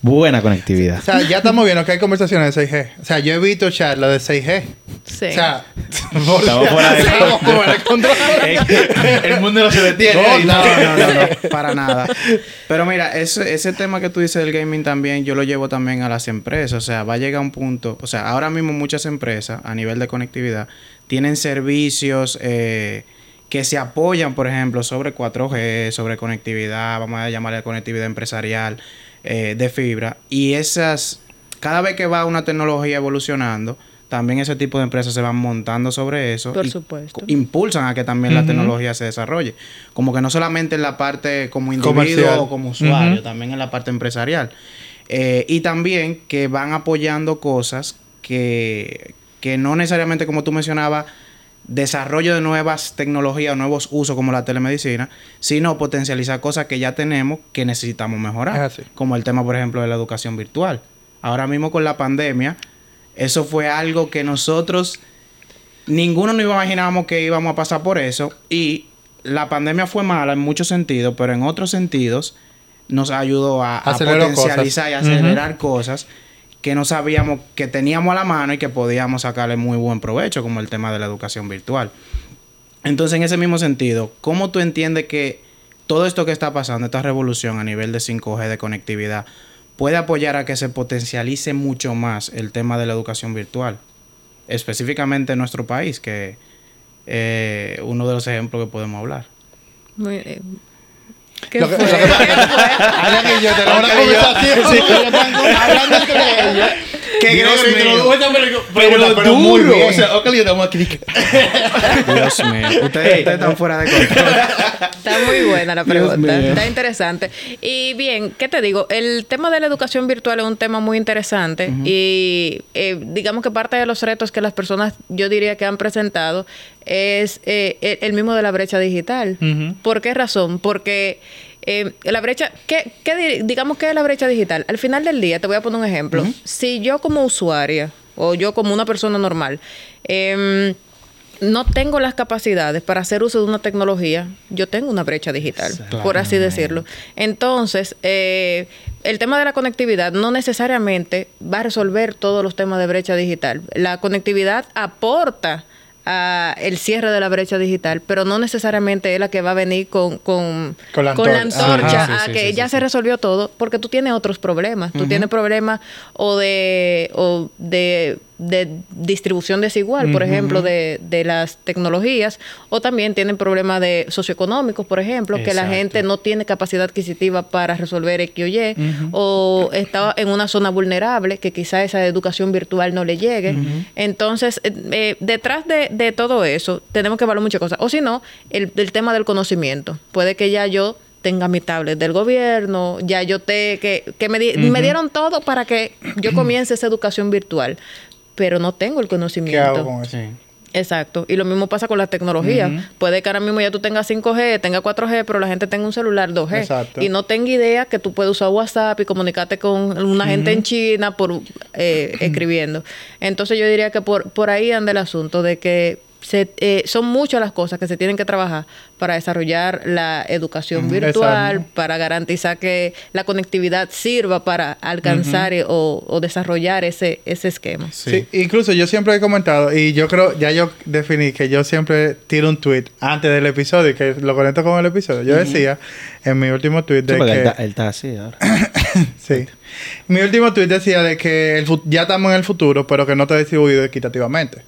buena conectividad. O sea, ya estamos viendo que hay conversaciones de 6G. O sea, yo he visto charlas de 6G. Sí. O sea, Estamos fuera de Estamos fuera de control. El mundo no se detiene. No, no, no, no, para nada. Pero mira, ese, ese tema que tú dices del gaming también, yo lo llevo también a las empresas. O sea, va a llegar un punto. O sea, ahora mismo muchas empresas a nivel de conectividad tienen servicios eh, que se apoyan, por ejemplo, sobre 4G, sobre conectividad, vamos a llamarle conectividad empresarial eh, de fibra. Y esas, cada vez que va una tecnología evolucionando, también ese tipo de empresas se van montando sobre eso. Por y supuesto. impulsan a que también la tecnología se desarrolle. Como que no solamente en la parte como individuo Comercial. o como usuario, también en la parte empresarial. Eh, y también que van apoyando cosas que, que no necesariamente, como tú mencionabas, desarrollo de nuevas tecnologías o nuevos usos como la telemedicina, sino potencializar cosas que ya tenemos que necesitamos mejorar. Como el tema, por ejemplo, de la educación virtual. Ahora mismo con la pandemia, eso fue algo que nosotros ninguno nos imaginábamos que íbamos a pasar por eso y la pandemia fue mala en muchos sentidos, pero en otros sentidos nos ayudó a, potencializar y cosas. acelerar cosas que no sabíamos que teníamos a la mano y que podíamos sacarle muy buen provecho, como el tema de la educación virtual. Entonces, en ese mismo sentido, ¿cómo tú entiendes que todo esto que está pasando, esta revolución a nivel de 5G, de conectividad, puede apoyar a que se potencialice mucho más el tema de la educación virtual? Específicamente en nuestro país, que eh, uno de los ejemplos que podemos hablar. Muy, eh, ¿Qué Lo que- fue? lo que es que Alan y yo tenemos una conversación hablando entre ellos. Que Dios mío. pero, pero muy bien. O sea, ok, yo estamos aquí. Dios mío. Ustedes, ustedes están fuera de control. Está muy buena la pregunta. Está interesante. Y bien, ¿qué te digo? El tema de la educación virtual es un tema muy interesante y eh, digamos que parte de los retos que las personas, yo diría que han presentado es eh, el, mismo de la brecha digital. ¿Por qué razón? Porque eh, la brecha, ¿qué, qué di- digamos que es la brecha digital? Al final del día, te voy a poner un ejemplo. Si yo como usuaria o yo como una persona normal, em, no tengo las capacidades para hacer uso de una tecnología, yo tengo una brecha digital, por así decirlo. Entonces, eh, el tema de la conectividad no necesariamente va a resolver todos los temas de brecha digital. La conectividad aporta a el cierre de la brecha digital, pero no necesariamente es la que va a venir con, con, Con la con la antorcha. Ajá. a Sí, que sí, ya sí, se sí. resolvió todo, porque tú tienes otros problemas. Tú tienes problemas o de, o de, de distribución desigual, por ejemplo, de, de las tecnologías, o también tienen problemas de socioeconómicos, por ejemplo, que la gente no tiene capacidad adquisitiva para resolver X o Y, o está en una zona vulnerable que quizá esa educación virtual no le llegue. Entonces, eh, eh, detrás de, de todo eso, tenemos que evaluar muchas cosas. O si no, el, el tema del conocimiento. Puede que ya yo tenga mi tablet del gobierno, ya yo te, que, que me, di- me dieron todo para que yo comience esa educación virtual, pero no tengo el ¿Qué conocimiento. hago con eso? Sí. Exacto. Y lo mismo pasa con la tecnología. Puede que ahora mismo ya tú tengas 5G, tengas 4G, pero la gente tenga un celular 2G. Exacto. Y no tenga idea que tú puedes usar WhatsApp y comunicarte con una gente en China por eh, escribiendo. Entonces yo diría que por, por ahí anda el asunto de que se, eh, son muchas las cosas que se tienen que trabajar para desarrollar la educación virtual, Exacto. para garantizar que la conectividad sirva para alcanzar o, o desarrollar ese, ese esquema. Sí. incluso yo siempre he comentado, y yo creo, ya yo definí que yo siempre tiro un tweet antes del episodio y que lo conecto con el episodio. Yo decía en mi último tweet de Sí, que. él, está, él está así ahora. sí. Mi último tweet decía de que el ya estamos en el futuro, pero que no está distribuido equitativamente.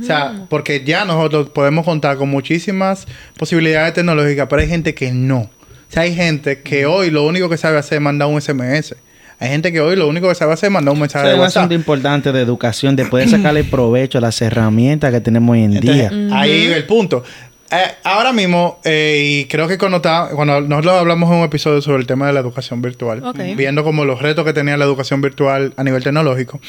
O sea, porque ya nosotros podemos contar con muchísimas posibilidades tecnológicas, pero hay gente que no. O sea, hay gente que hoy lo único que sabe hacer es mandar un SMS. Hay gente que hoy lo único que sabe hacer es mandar un mensaje Eso es de un WhatsApp. asunto importante de educación, de poder sacarle provecho a las herramientas que tenemos hoy en Entonces, día. ahí iba el punto. Eh, ahora mismo, eh, y creo que cuando, estaba- cuando nosotros hablamos en un episodio sobre el tema de la educación virtual, Ok. viendo como los retos que tenía la educación virtual a nivel tecnológico,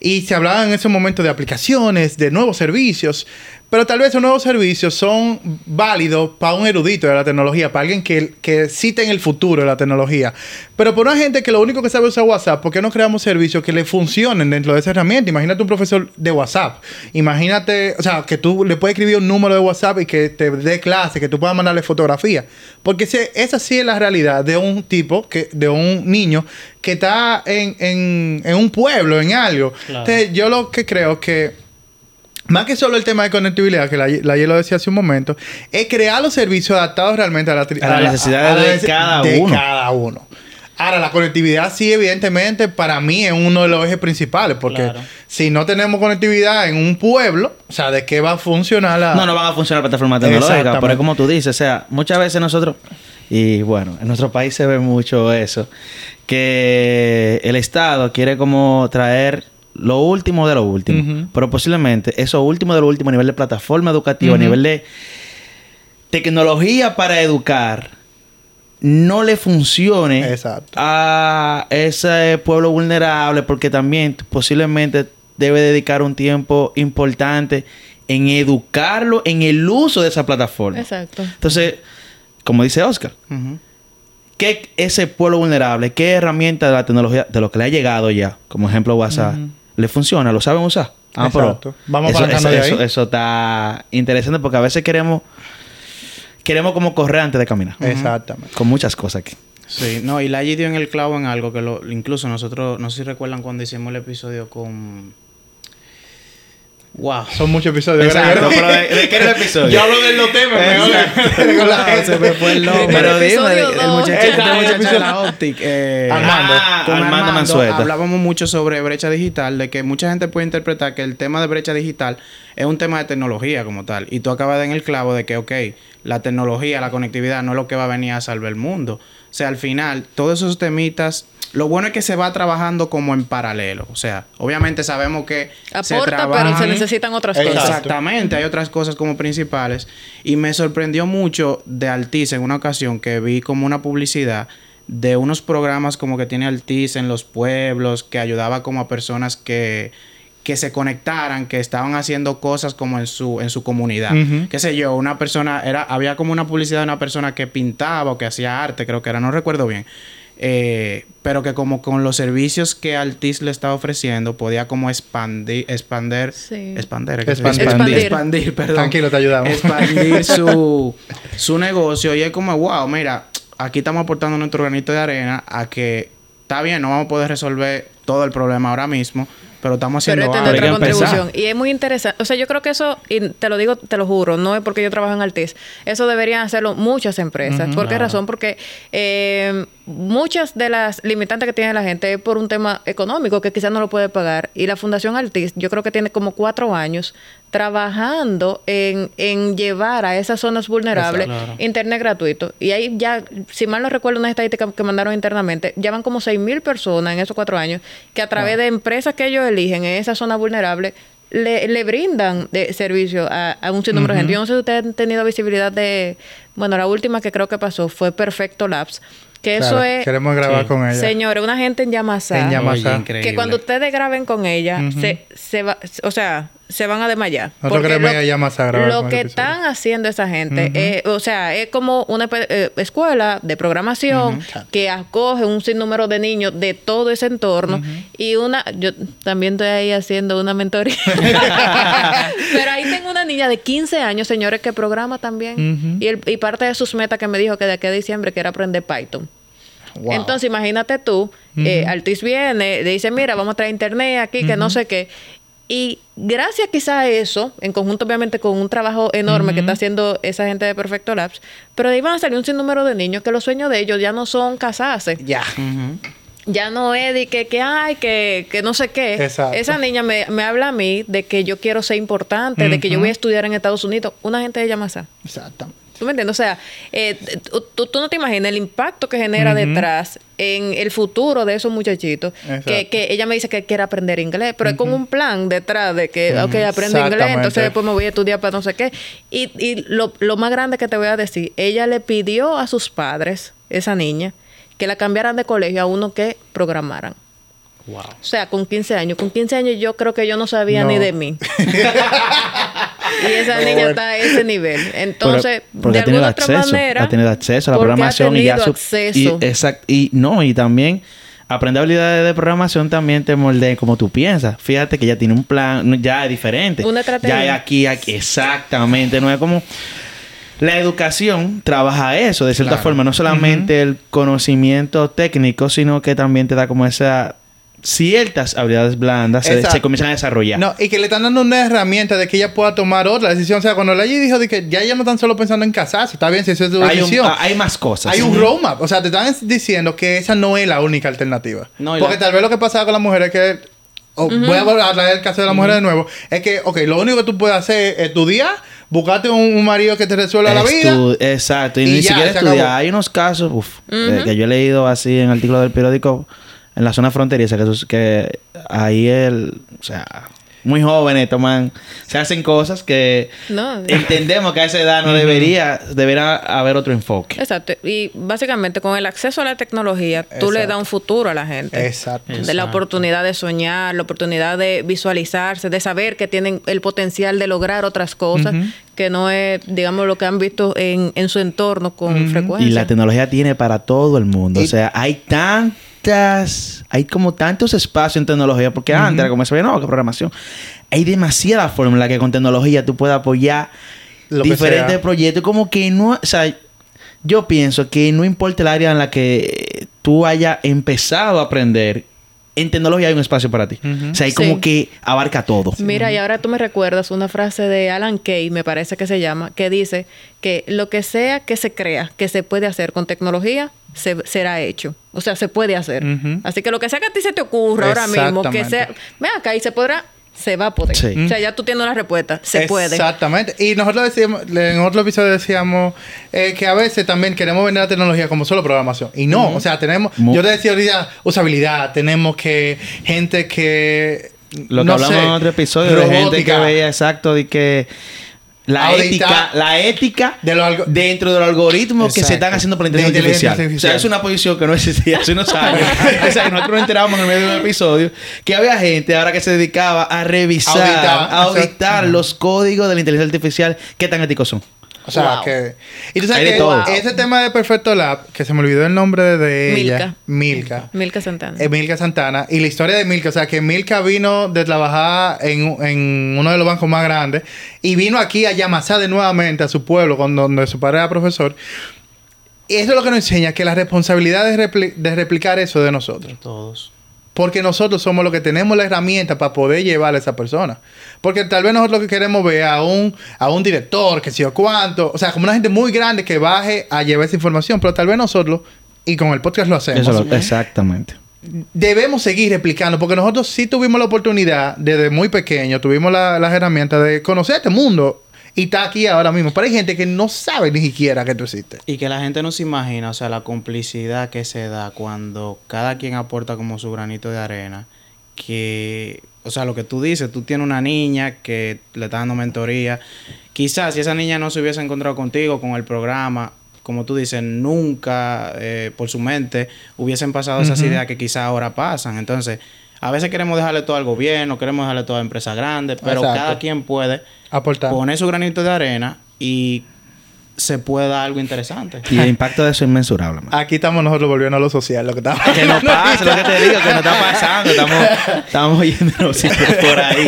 y se hablaba en ese momento de aplicaciones, de nuevos servicios, Pero tal vez esos nuevos servicios son válidos para un erudito de la tecnología, para alguien que, que cite en el futuro de la tecnología. Pero para una gente que lo único que sabe usar WhatsApp, ¿por qué no creamos servicios que le funcionen dentro de esa herramienta? Imagínate un profesor de WhatsApp. Imagínate, o sea, que tú le puedes escribir un número de WhatsApp y que te dé clase, que tú puedas mandarle fotografía. Porque esa sí es la realidad de un tipo, que, de un niño que está en, en- en un pueblo, en algo. Entonces, yo lo que creo que más que solo el tema de conectividad, que la, la lo decía hace un momento, es crear los servicios adaptados realmente a la, A las necesidades a de cada de uno. cada uno. Ahora, la conectividad sí, evidentemente, para mí es uno de los ejes principales, porque Claro. si no tenemos conectividad en un pueblo, o sea, ¿de qué va a funcionar la...? No, no van a funcionar plataformas tecnológicas. Pero es como tú dices, o sea, muchas veces nosotros, y bueno, en nuestro país se ve mucho eso, que el Estado quiere como traer lo último de lo último. Pero posiblemente eso último de lo último a nivel de plataforma educativa, a nivel de tecnología para educar, no le funcione Exacto. a ese pueblo vulnerable porque también posiblemente debe dedicar un tiempo importante en educarlo en el uso de esa plataforma. Exacto. Entonces, como dice Oscar, Ujú. ¿qué ese pueblo vulnerable, qué herramienta de la tecnología, de lo que le ha llegado ya, como ejemplo WhatsApp, le funciona? ¿Lo saben usar? Ah, pero Exacto. Vamos eso, apalancando eso, de ahí. eso- eso está interesante porque a veces queremos queremos como correr antes de caminar. Exactamente. Con muchas cosas aquí. Sí, no, y la dio en el clavo en algo que lo, incluso nosotros, no sé si recuerdan cuando hicimos el episodio con... Wow. Son muchos episodios. Exacto, ¿verdad? pero ¿de, de qué era el episodio? Yo hablo de los temas, gente. se me fue el nombre. Pero dime, episodio el dos. muchacho, de la Optic. eh, Armando. Ah, con Armando Armando, Mansueta. hablábamos mucho sobre brecha digital, de que mucha gente puede interpretar que el tema de brecha digital es un tema de tecnología como tal. Y tú acabas de en el clavo de que, ok, la tecnología, la conectividad no es lo que va a venir a salvar el mundo. O sea, al final, todos esos temitas, lo bueno es que se va trabajando como en paralelo. O sea, obviamente sabemos que se Aporta, pero trabajan- se necesitan otras cosas. Exactamente, hay otras cosas como principales. Y me sorprendió mucho de Altiz en una ocasión que vi como una publicidad de unos programas como que tiene Altiz en los pueblos, que ayudaba como a personas que, que se conectaran, que estaban haciendo cosas como en su, en su comunidad. Ujú. Qué sé yo, una persona, era, había como una publicidad de una persona que pintaba o que hacía arte, creo que era, no recuerdo bien. Eh, pero que como con los servicios que Altiz le estaba ofreciendo, podía como expandir, expander, Sí. expander. Expandir. Expandir. expandir, perdón. Tranquilo, te ayudamos. Expandir su, su negocio y es como, wow, mira, aquí estamos aportando nuestro granito de arena a que está bien, no vamos a poder resolver todo el problema ahora mismo, pero estamos Pero haciendo esta es algo. Hay que nuestra empezar. contribución. Y es muy interesante. O sea, yo creo que eso, y te lo digo, te lo juro, no es porque yo trabajo en Altiz. Eso deberían hacerlo muchas empresas. ¿Por qué razón? Porque eh, muchas de las limitantes que tiene la gente es por un tema económico que quizás no lo puede pagar. Y la Fundación Altiz, yo creo que tiene como cuatro años trabajando en, en llevar a esas zonas vulnerables Claro. internet gratuito. Y ahí ya, si mal no recuerdo una estadística que mandaron internamente, ya van como 6 mil personas en esos cuatro años que a través de empresas que ellos eligen en esa zona vulnerable le, le brindan de servicio a, a un sinnúmero de gente. Yo no sé si ustedes han tenido visibilidad de... Bueno, la última que creo que pasó fue Perfecto Labs. Que eso es... Queremos grabar Sí. con ella. Señores, una gente en Yamasá. En Yamasá. Oye, increíble. Que cuando ustedes graben con ella, se, se va, o sea, se van a desmayar. Nosotros Porque lo- a grabar Lo que están haciendo esa gente, eh, o sea, es como una eh, escuela de programación que acoge un sinnúmero de niños de todo ese entorno y una, yo también estoy ahí haciendo una mentoría. Pero ahí tengo una niña de 15 años, señores, que programa también. y, el- y parte de sus metas que me dijo que de aquí a diciembre que era aprender Python. Wow. Entonces, imagínate tú, eh, viene, le dice, mira, vamos a traer internet aquí, que no sé qué. Y gracias quizá a eso, en conjunto obviamente con un trabajo enorme que está haciendo esa gente de Perfecto Labs, pero de ahí van a salir un sinnúmero de niños que los sueños de ellos ya no son casarse. Ya. Ya no es de que, que ay, que, que no sé qué. Exacto. Esa niña me, me habla a mí de que yo quiero ser importante, de que yo voy a estudiar en Estados Unidos. Una gente de Yamasá. Exactamente. ¿Tú me entiendes? O sea, eh, tú, no te imaginas el impacto que genera detrás en el futuro de esos muchachitos. Que, que ella me dice que quiere aprender inglés, pero es con un plan detrás de que, ok, aprendo inglés, entonces después me voy a estudiar para no sé qué. Y, y lo, lo más grande que te voy a decir, ella le pidió a sus padres, esa niña, que la cambiaran de colegio a uno que programaran. Wow. O sea, con 15 años. Con 15 años yo creo que yo no sabía No. ni de mí. Y esa niña está a ese nivel. Entonces, Pero- porque de ha tenido alguna otra acceso, manera. ha tenido acceso a la ha programación y ya su- acceso. y exact- y no y también aprender habilidades de programación también te moldea como tú piensas. Fíjate que ya tiene un plan, ya es diferente. Una estrategia. Ya es aquí, aquí, exactamente. No es como la educación trabaja eso de cierta Claro. forma, no solamente el conocimiento técnico, sino que también te da como esa ciertas habilidades blandas se, comienzan a desarrollar. No, y que le están dando una herramienta de que ella pueda tomar otra decisión. O sea, cuando Ley dijo de que ya ella no están solo pensando en casarse, está bien si esa es tu hay, decisión. ah, hay más cosas. Hay un roadmap. O sea, te están diciendo que esa no es la única alternativa. No, Porque la- tal vez lo que pasaba con las mujeres es que. o Voy a volver a traer el caso de las mujeres de nuevo. Es que, ok, lo único que tú puedes hacer es estudiar, buscarte un, un marido que te resuelva la vida. Exacto. Y, y ni ya, siquiera se estudiar. acabó. Hay unos casos, uf, eh, que yo he leído así en artículos del periódico en la zona fronteriza que, sus- que ahí el, o sea, muy jóvenes toman, se hacen cosas que No, entendemos que a esa edad no debería, debería haber otro enfoque. Exacto. Y básicamente con el acceso a la tecnología, tú le Exacto. das un futuro a la gente. Exacto. De la Exacto. oportunidad de soñar, la oportunidad de visualizarse, de saber que tienen el potencial de lograr otras cosas que no es, digamos, lo que han visto en, en su entorno con frecuencia. Y la tecnología tiene para todo el mundo. Y- o sea, hay tantas, hay como tantos espacios en tecnología, porque antes era como se ve, no, que programación. Hay demasiada forma en la que con tecnología tú puedes apoyar Lo diferentes proyectos. Como que no, o sea, yo pienso que no importa el área en la que tú hayas empezado a aprender, en tecnología hay un espacio para ti. O sea, hay Sí. como que abarca todo. Mira, y ahora tú me recuerdas una frase de Alan Kay, me parece que se llama, que dice que lo que sea que se crea que se puede hacer con tecnología, se, será hecho. O sea, se puede hacer. Así que lo que sea que a ti se te ocurra ahora mismo, que sea, ven acá y se podrá, se va a poder. Sí. O sea, ya tú tienes una respuesta, se puede. Exactamente. Y nosotros decíamos, en otro episodio decíamos eh, que a veces también queremos vender la tecnología como solo programación. Y no, o sea, tenemos, yo te decía ahorita, usabilidad, tenemos que gente que... Lo que no hablamos sé, en otro episodio de gente que robótica. veía exacto de que la ética, la ética de los algo- dentro de los algoritmos que se están haciendo por inteligencia, inteligencia artificial. artificial. O sea, es una posición que no existía hace unos años. o sea, nosotros nos enteramos en el medio de un episodio que había gente ahora que se dedicaba a revisar, a auditar exacto. los códigos de la inteligencia artificial qué tan éticos son. O sea, Wow. que... Y tú sabes Hay de que todo. ese tema de Perfecto Lab, que se me olvidó el nombre de, de ella. Milka. Milka Santana. Eh, Milka Santana. Y la historia de Milka, o sea, que Milka vino de trabajar en, en uno de los bancos más grandes y vino aquí a Yamasá de nuevamente a su pueblo, con donde su padre era profesor. Y eso es lo que nos enseña, que la responsabilidad de, repli- de replicar eso de nosotros. Todos. Porque nosotros somos los que tenemos la herramienta para poder llevar a esa persona. Porque tal vez nosotros lo que queremos ver a un, a un director, que sé yo cuánto, o sea, como una gente muy grande que baje a llevar esa información, pero tal vez nosotros, y con el podcast lo hacemos, Eso lo- exactamente. debemos seguir replicando, porque nosotros sí tuvimos la oportunidad, desde muy pequeño, tuvimos la- las herramientas de conocer este mundo y está aquí ahora mismo. Pero hay gente que no sabe ni siquiera que tú existes. Y que la gente no se imagina, o sea, la complicidad que se da cuando cada quien aporta como su granito de arena. Que, o sea, lo que tú dices, tú tienes una niña que le está dando mentoría. Quizás si esa niña no se hubiese encontrado contigo con el programa, como tú dices, nunca eh, por su mente hubiesen pasado esas ideas que quizás ahora pasan. Entonces, a veces queremos dejarle todo al gobierno, queremos dejarle todo a empresas grandes, pero Exacto. cada quien puede Aportar. poner su granito de arena y se puede dar algo interesante. Y el impacto de eso es inmensurable. man. Aquí estamos nosotros volviendo a lo social, lo que estamos Que no pasa, lo que te digo, que no está pasando. Estamos, estamos yéndonos por ahí.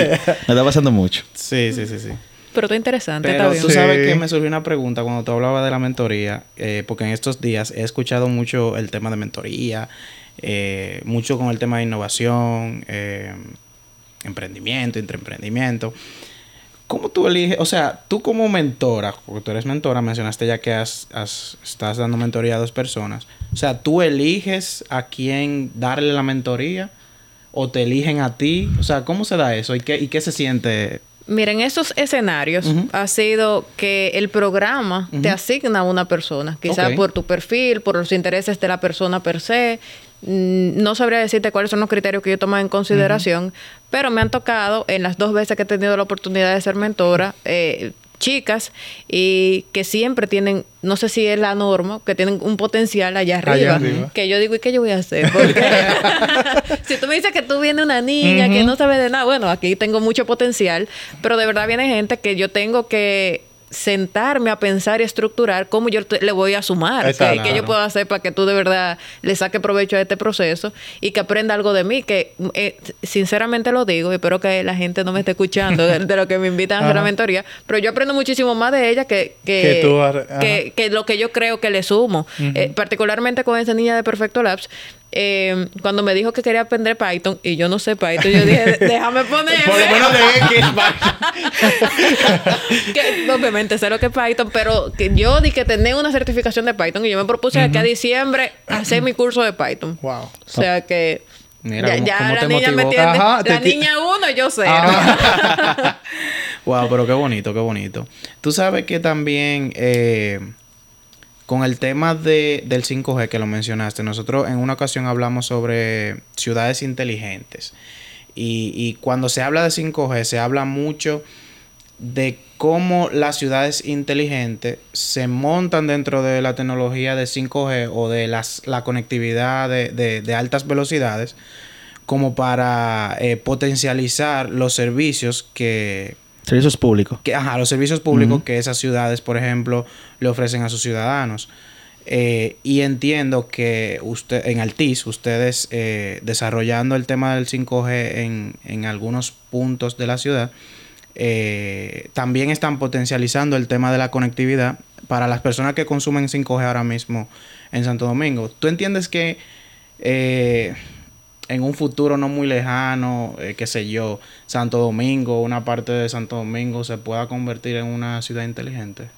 No está pasando mucho. Sí, sí, sí, sí. Pero está interesante, Pero está bien. tú Sí. sabes que me surgió una pregunta cuando tú hablabas de la mentoría, eh, porque en estos días he escuchado mucho el tema de mentoría, eh, mucho con el tema de innovación, eh, emprendimiento, emprendimiento. ¿Cómo tú eliges? O sea, tú como mentora, porque tú eres mentora, mencionaste ya que has, has- estás dando mentoría a dos personas. O sea, ¿tú eliges a quién darle la mentoría? ¿O te eligen a ti? O sea, ¿cómo se da eso? ¿Y qué, y qué se siente? Miren, esos escenarios ha sido que el programa te asigna a una persona, quizás por tu perfil, por los intereses de la persona per se. Mm, No sabría decirte cuáles son los criterios que yo tomo en consideración, pero me han tocado en las dos veces que he tenido la oportunidad de ser mentora, eh, chicas y que siempre tienen, no sé si es la norma, que tienen un potencial allá arriba. Allá arriba. Que yo digo, ¿y qué yo voy a hacer? Porque si tú me dices que tú vienes una niña que no sabe de nada, bueno, aquí tengo mucho potencial, pero de verdad viene gente que yo tengo que sentarme a pensar y estructurar cómo yo te- le voy a sumar, que, que yo puedo hacer para que tú de verdad le saque provecho a este proceso y que aprenda algo de mí, que eh, sinceramente lo digo, y espero que la gente no me esté escuchando de, de lo que me invitan a hacer la mentoría, pero yo aprendo muchísimo más de ella que, que, Que tú har- ajá. que- que lo que yo creo que le sumo, Eh, particularmente con esa niña de Perfecto Labs. Eh, cuando me dijo que quería aprender Python y yo no sé Python, yo dije, déjame poner. Por lo menos de X. que obviamente sé lo que es Python, pero que yo di que tener una certificación de Python y yo me propuse de que a diciembre hacer mi curso de Python. Wow. O sea que Mira ya, cómo- ya cómo la niña me. Ajá, te la niña uno, yo sé. Wow, pero qué bonito, qué bonito. Tú sabes que también eh, con el tema de, del 5G que lo mencionaste, nosotros en una ocasión hablamos sobre ciudades inteligentes. Y, cuando se habla de 5G, se habla mucho de cómo las ciudades inteligentes se montan dentro de la tecnología de 5G o de las, la conectividad de, de- de altas velocidades como para eh, potencializar los servicios que, Servicios públicos. que, ajá, los servicios públicos que esas ciudades, por ejemplo, le ofrecen a sus ciudadanos. Eh, y entiendo que usted, en Altiz, ustedes eh, desarrollando el tema del 5G en, en algunos puntos de la ciudad, eh, también están potencializando el tema de la conectividad para las personas que consumen 5G ahora mismo en Santo Domingo. ¿Tú entiendes que eh, en un futuro no muy lejano, eh, qué sé yo, Santo Domingo, una parte de Santo Domingo se pueda convertir en una ciudad inteligente?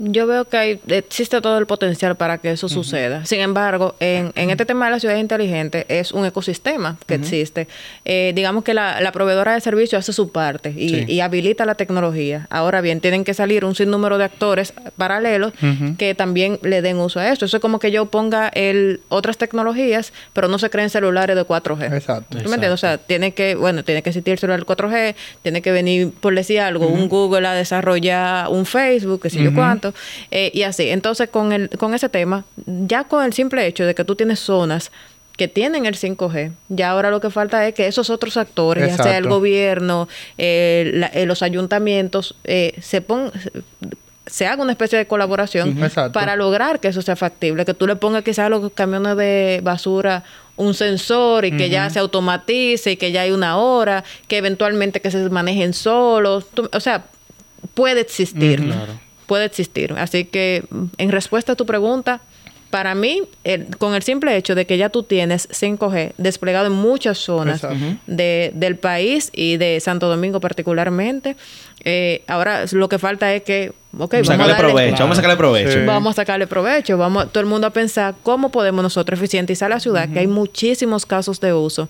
Yo veo que hay, existe todo el potencial para que eso suceda. Sin embargo, en, en este tema de la ciudad inteligente es un ecosistema que existe. Eh, digamos que la, la proveedora de servicios hace su parte y, Sí. y habilita la tecnología. Ahora bien, tienen que salir un sinnúmero de actores paralelos que también le den uso a esto. Eso es como que yo ponga el, otras tecnologías, pero no se creen celulares de 4G. Exacto. ¿Tú me entiendes? O sea, tiene que, bueno, tiene que existir el celular 4G, tiene que venir, por decir algo, un Google a desarrollar un Facebook, que sé yo cuánto, eh, y así. Entonces, con, el, con ese tema, ya con el simple hecho de que tú tienes zonas que tienen el 5G, ya ahora lo que falta es que esos otros actores, ya sea el gobierno, eh, la- eh, los ayuntamientos, eh, se pongan se haga una especie de colaboración. Exacto. para lograr que eso sea factible, que tú le pongas quizás a los camiones de basura un sensor y que ya se automatice y que ya hay una hora, que eventualmente que se manejen solos, Tú- o sea, puede existir, puede existir. Así que en respuesta a tu pregunta, para mí, el- con el simple hecho de que ya tú tienes 5G desplegado en muchas zonas de- del país y de Santo Domingo particularmente, eh, ahora lo que falta es que, ok, vamos a Sacarle darle- provecho. Vamos a sacarle provecho. Sí. Vamos a sacarle provecho, vamos todo el mundo a pensar cómo podemos nosotros eficientizar la ciudad, que hay muchísimos casos de uso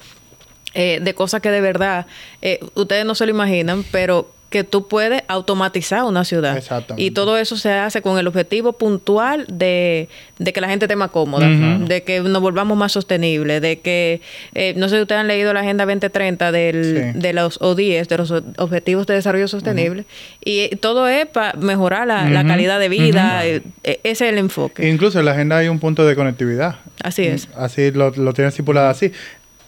eh, de cosas que de verdad eh, ustedes no se lo imaginan, pero que tú puedes automatizar una ciudad. Exactamente. Y todo eso se hace con el objetivo puntual de, de que la gente esté más cómoda, de que nos volvamos más sostenibles, de que, eh, no sé si ustedes han leído la Agenda 2030 del, Sí. de los ODS, de los Objetivos de Desarrollo Sostenible, y todo es para mejorar la, calidad de vida, eh, eh, ese es el enfoque. Incluso en la agenda hay un punto de conectividad. Así es. Así lo, lo tienen estipulado así.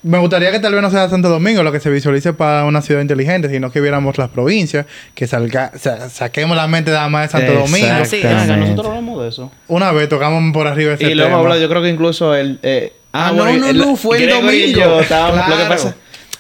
Me gustaría que tal vez no sea Santo Domingo lo que se visualice para una ciudad inteligente, sino que viéramos las provincias, que salga, sa- saquemos la mente nada más de Santo. Domingo. Es. Exactamente. nosotros hablamos de eso. Una vez tocamos por arriba ese Y lo hemos tema. hablado, yo creo que incluso el. eh, Ah, no, no, no, fue el domingo. yo estábamos- Lo que Claro. pasa.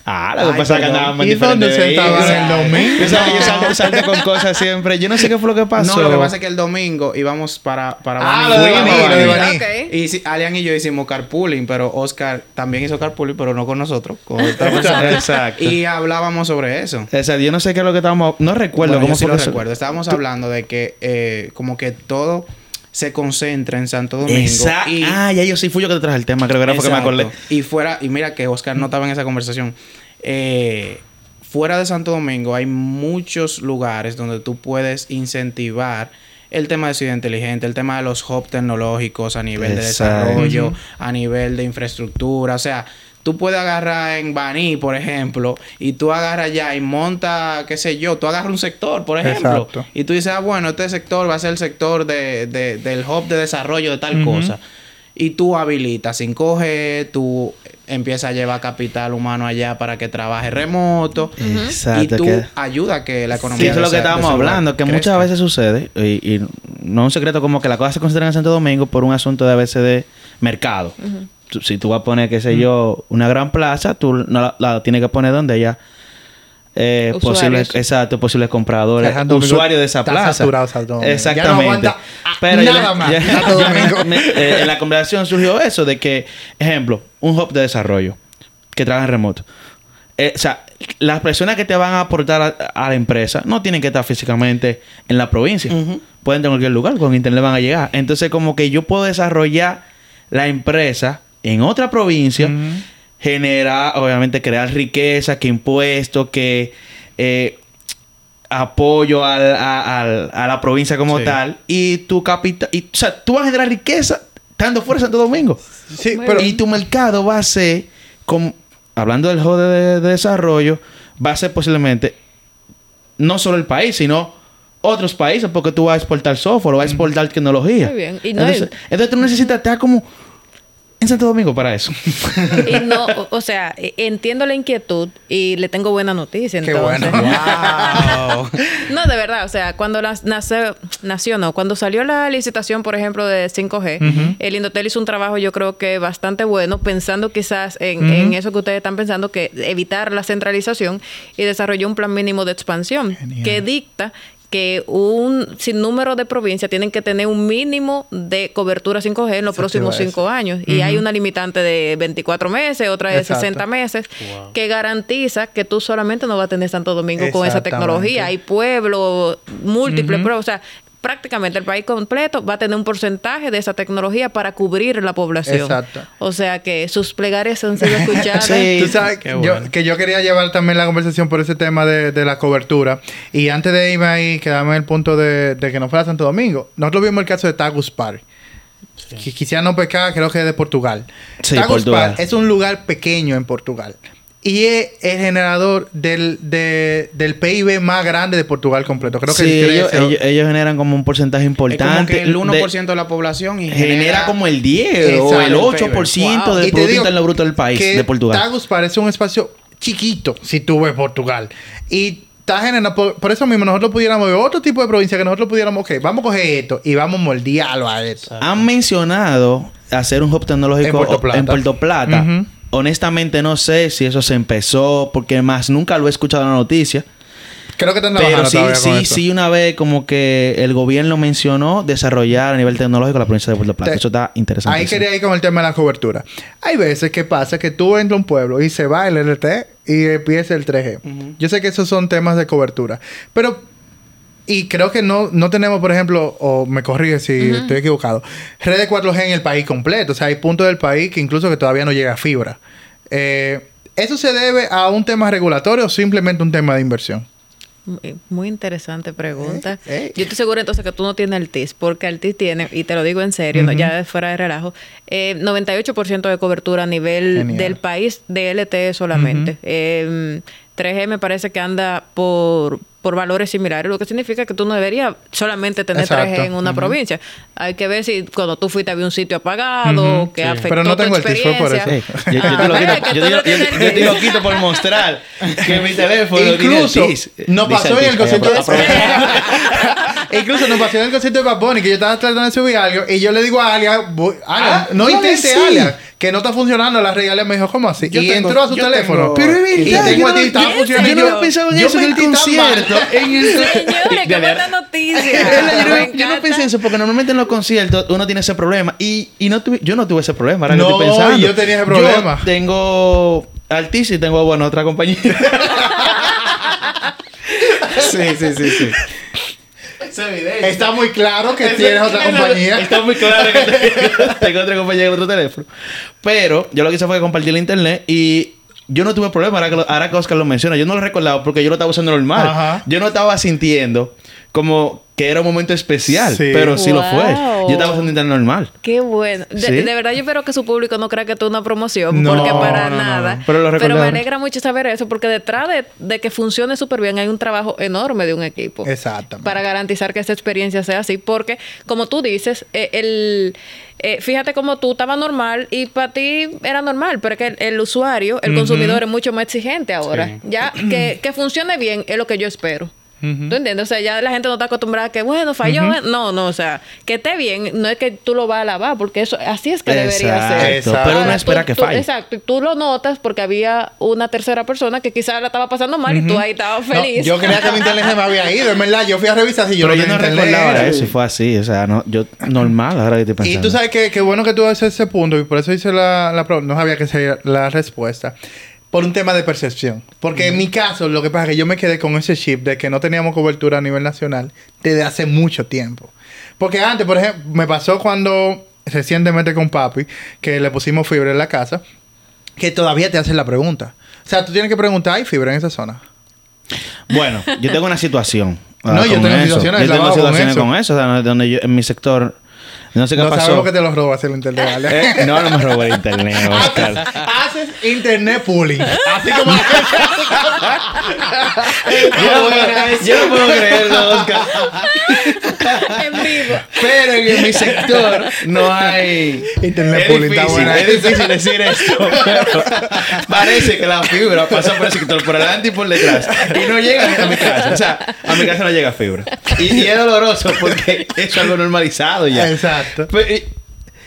Ah, lo que pasa es que en ¿Y dónde se estaban el domingo? Sabes que yo salto, salto con cosas siempre. Yo no sé qué fue lo que pasó. No, lo que pasa es que el domingo íbamos para, para Ah, lo de Fuimos Baní, a lo de Baní. Baní. Ok. Y si, Alian y yo hicimos carpooling, pero Oscar también hizo carpooling, pero no con nosotros, con otra persona. Exacto. Y hablábamos sobre eso. O sea, yo no sé qué es lo que estábamos. No recuerdo Bueno, cómo yo sí fue lo eso- recuerdo. Estábamos hablando de que eh, como que todo se concentra en Santo Domingo. Exacto. y- Ah, ya yo sí fui yo que te traje el tema, creo que era porque me acordé. Y fuera, y mira que Oscar no estaba en esa conversación. Eh, fuera de Santo Domingo hay muchos lugares donde tú puedes incentivar el tema de ciudad inteligente, el tema de los hubs tecnológicos a nivel de desarrollo, a nivel de infraestructura. O sea, tú puedes agarrar en Baní, por ejemplo, y tú agarras allá y monta, qué sé yo, tú agarras un sector, por ejemplo, Exacto. y tú dices, ah, bueno, este sector va a ser el sector de, de- del hub de desarrollo de tal cosa. Y tú habilitas 5G, tú empiezas a llevar capital humano allá para que trabaje remoto. Exacto. Y tú que- ayudas a que la Sí, economía eso es lo que estábamos hablando, que crezca. muchas veces sucede, y, y no es un secreto como que la cosa se considera en Santo Domingo por un asunto de a veces de mercado. Tú- si tú vas a poner, qué sé yo, una gran plaza, tú no la, la tienes que poner donde ya eh, posibles, exacto, posibles compradores, usuarios de esa plaza. no Exactamente. aguanta Pero nada ya- más, ya- Santo ya- Domingo. me- eh, en la conversación surgió eso de que, ejemplo, un hub de desarrollo que trabaja en remoto. Eh, o sea, las personas que te van a aportar a, a la empresa no tienen que estar físicamente en la provincia. Pueden estar en cualquier lugar, con internet van a llegar. Entonces, como que yo puedo desarrollar la empresa en otra provincia, generar, obviamente, crear riqueza, que impuestos, que eh, apoyo al- a, al- a la provincia como Sí. tal. Y tu capital, y, o sea, tú vas a generar riqueza estando fuera de Santo Domingo. Sí, Muy pero Y tu mercado va a ser, como, hablando del juego de, de desarrollo, va a ser posiblemente no solo el país, sino otros países, porque tú vas a exportar software vas a exportar tecnología. Muy bien. Y no entonces, hay- entonces tú necesitas estar como en Santo Domingo para eso. Y no, o- sea, e- entiendo la inquietud y le tengo buena noticia. Qué Entonces. bueno. Wow. No, de verdad, o sea, cuando las- nace, nació, no, cuando salió la licitación, por ejemplo, de 5G, el Indotel hizo un trabajo, yo creo que bastante bueno, pensando quizás en, en eso que ustedes están pensando, que evitar la centralización y desarrolló un plan mínimo de expansión Genial. que dicta que un sinnúmero de provincias tienen que tener un mínimo de cobertura 5G en los Eso próximos cinco años. Y hay una limitante de 24 meses, otra de Exacto. 60 meses, que garantiza que tú solamente no vas a tener Santo Domingo con esa tecnología. Hay pueblos múltiples, pero, o sea, prácticamente el país completo va a tener un porcentaje de esa tecnología para cubrir la población. Exacto. O sea que sus plegarias han sido escuchadas. Sí. Tú sabes yo- que yo quería llevar también la conversación por ese tema de, de la cobertura. Y antes de irme ahí, quedarme en el punto de, de que no fuera Santo Domingo. Nosotros vimos el caso de Tagus Park. Que quisiera no pecar, creo que es de Portugal. Sí, Tagus Portugal. Park es un lugar pequeño en Portugal. Y es el generador del, de- del PIB más grande de Portugal completo. Creo que sí, el ellos, 13 o- ellos- ellos generan como un porcentaje Es importante. como que el de- 1% de, la población y genera, como el 10 o el 8% Wow. del Producto Interno Bruto del país, que de Portugal. Tagus parece un espacio chiquito si tú ves Portugal. Y está generando, por, por eso mismo, nosotros pudiéramos ver otro tipo de provincia que nosotros pudiéramos, ok, vamos a coger esto y vamos a moldearlo a esto. Han mencionado hacer un hub tecnológico En Puerto Plata. en Puerto Plata. Honestamente no sé si eso se empezó, porque más nunca lo he escuchado en la noticia. Creo que Pero sí, sí, eso. sí, una vez como que el gobierno mencionó desarrollar a nivel tecnológico la provincia de Puerto Plata. Te- eso está interesante. Ahí quería ir con el tema de la cobertura. Hay veces que pasa que tú entras a un pueblo y se va el LTE y empieza el 3G. Yo sé que esos son temas de cobertura. Pero, y creo que no, no tenemos, por ejemplo, o me corrige si estoy equivocado, red de 4G en el país completo. O sea, hay puntos del país que incluso que todavía no llega fibra. Eh, ¿Eso se debe a un tema regulatorio o simplemente un tema de inversión? Muy- interesante pregunta. Eh, eh. Yo estoy segura entonces que tú no tienes Altis, porque Altis tiene, y te lo digo en serio, no, ya fuera de relajo, eh, 98% de cobertura a nivel Genial. del país de LTE solamente. 3G me parece que anda por, por valores similares, lo que significa que tú no deberías solamente tener Exacto. 3G en una provincia. Hay que ver si cuando tú fuiste había un sitio apagado, Ujú, que sí. afectó Pero no tu tengo Altis, fue por experiencia. eso. Yo, te lo Ah, quito, yo no yo- te lo por mostrar que mi teléfono Incluso Dice pasó en el concierto de Incluso nos pasó en el concierto de Bad Bunny que yo estaba tratando de subir algo y yo le digo a Alia, Ah, no ¿cómo intente? Alia, que no está funcionando la regla. Me dijo, ¿cómo así? Yo y tengo- entró a su yo teléfono. tengo- Pero es y verdad, tengo yo a ti, no- estaba ¿en funcionando. Yo serio? no pensaba en Yo eso en el concierto. En el... Señores, qué buena noticia. Yo, no, yo pensé eso porque normalmente en los conciertos uno tiene ese problema y, y no tuve, yo no tuve ese problema. Ahora que No, estoy pensando. yo tenía ese problema. Yo tengo Altis y tengo, bueno, otra compañía. Sí, sí, sí, sí. Está muy claro que tienes otra compañía. Está muy claro que tengo, tengo otra compañía en otro teléfono. Pero yo lo que hice fue compartir el internet y yo no tuve problema. Ahora que, lo- ahora que Oscar lo menciona, yo no lo recordaba porque yo lo estaba usando normal. Ajá. Yo no estaba sintiendo como que era un momento especial, Sí. pero sí lo fue. Yo estaba usando internet normal. Qué bueno. De, Sí. de verdad yo espero que su público no crea que esto es una promoción, No, porque para no, nada. no. Pero lo me alegra mucho saber eso, porque detrás de, de que funcione súper bien hay un trabajo enorme de un equipo. Exactamente. Para garantizar que esa experiencia sea así, porque como tú dices, eh, el... eh, fíjate como tú estaba normal y para ti era normal, pero es que el, el usuario, el consumidor es mucho más exigente ahora. Sí. Ya que, que funcione bien es lo que yo espero. ¿Tú entiendes? O sea, ya la gente no está acostumbrada a que, bueno, falló. eh. No, no, o sea, que esté bien, no es que tú lo vas a lavar, porque eso así es que debería Exacto. ser. Exacto. Pero uno espera tú- que tú- falle. Exacto, y tú lo notas porque había una tercera persona que quizás la estaba pasando mal y tú ahí estabas No, feliz. yo creía que mi internet se me había ido, en verdad. Yo fui a revisar si yo Pero yo tenía no internet. recordaba eso y fue así. O sea, no, yo normal ahora que Y pensando. tú sabes que, que bueno que tú haces ese punto y por eso hice la, la pregunta. No sabía que sería la respuesta. Por un tema de percepción. Porque en mi caso, lo que pasa es que yo me quedé con ese chip de que no teníamos cobertura a nivel nacional desde hace mucho tiempo. Porque antes, por ejemplo, me pasó cuando recientemente con papi, que le pusimos fibra en la casa, que todavía te hacen la pregunta. O sea, tú tienes que preguntar, ¿hay fibra en esa zona? Bueno, yo tengo una situación. No, yo tengo eso. situaciones Yo tengo lavadas con situaciones eso. con eso. o sea, donde yo, en mi sector, no sé qué No pasó. sabemos que te lo robas el internet. ¿vale? Eh, no, no me robó el internet, Oscar. Haces internet pooling. Así como... yo, yo no puedo creerlo, Oscar. en vivo. Pero en mi sector no hay. Internet es está difícil, buena. es difícil decir esto. pero parece que la fibra pasa por el sector por adelante y por detrás. Y no llega a mi casa. O sea, a mi casa no llega fibra. Y, y es doloroso porque es algo normalizado ya. Exacto. Pero, y-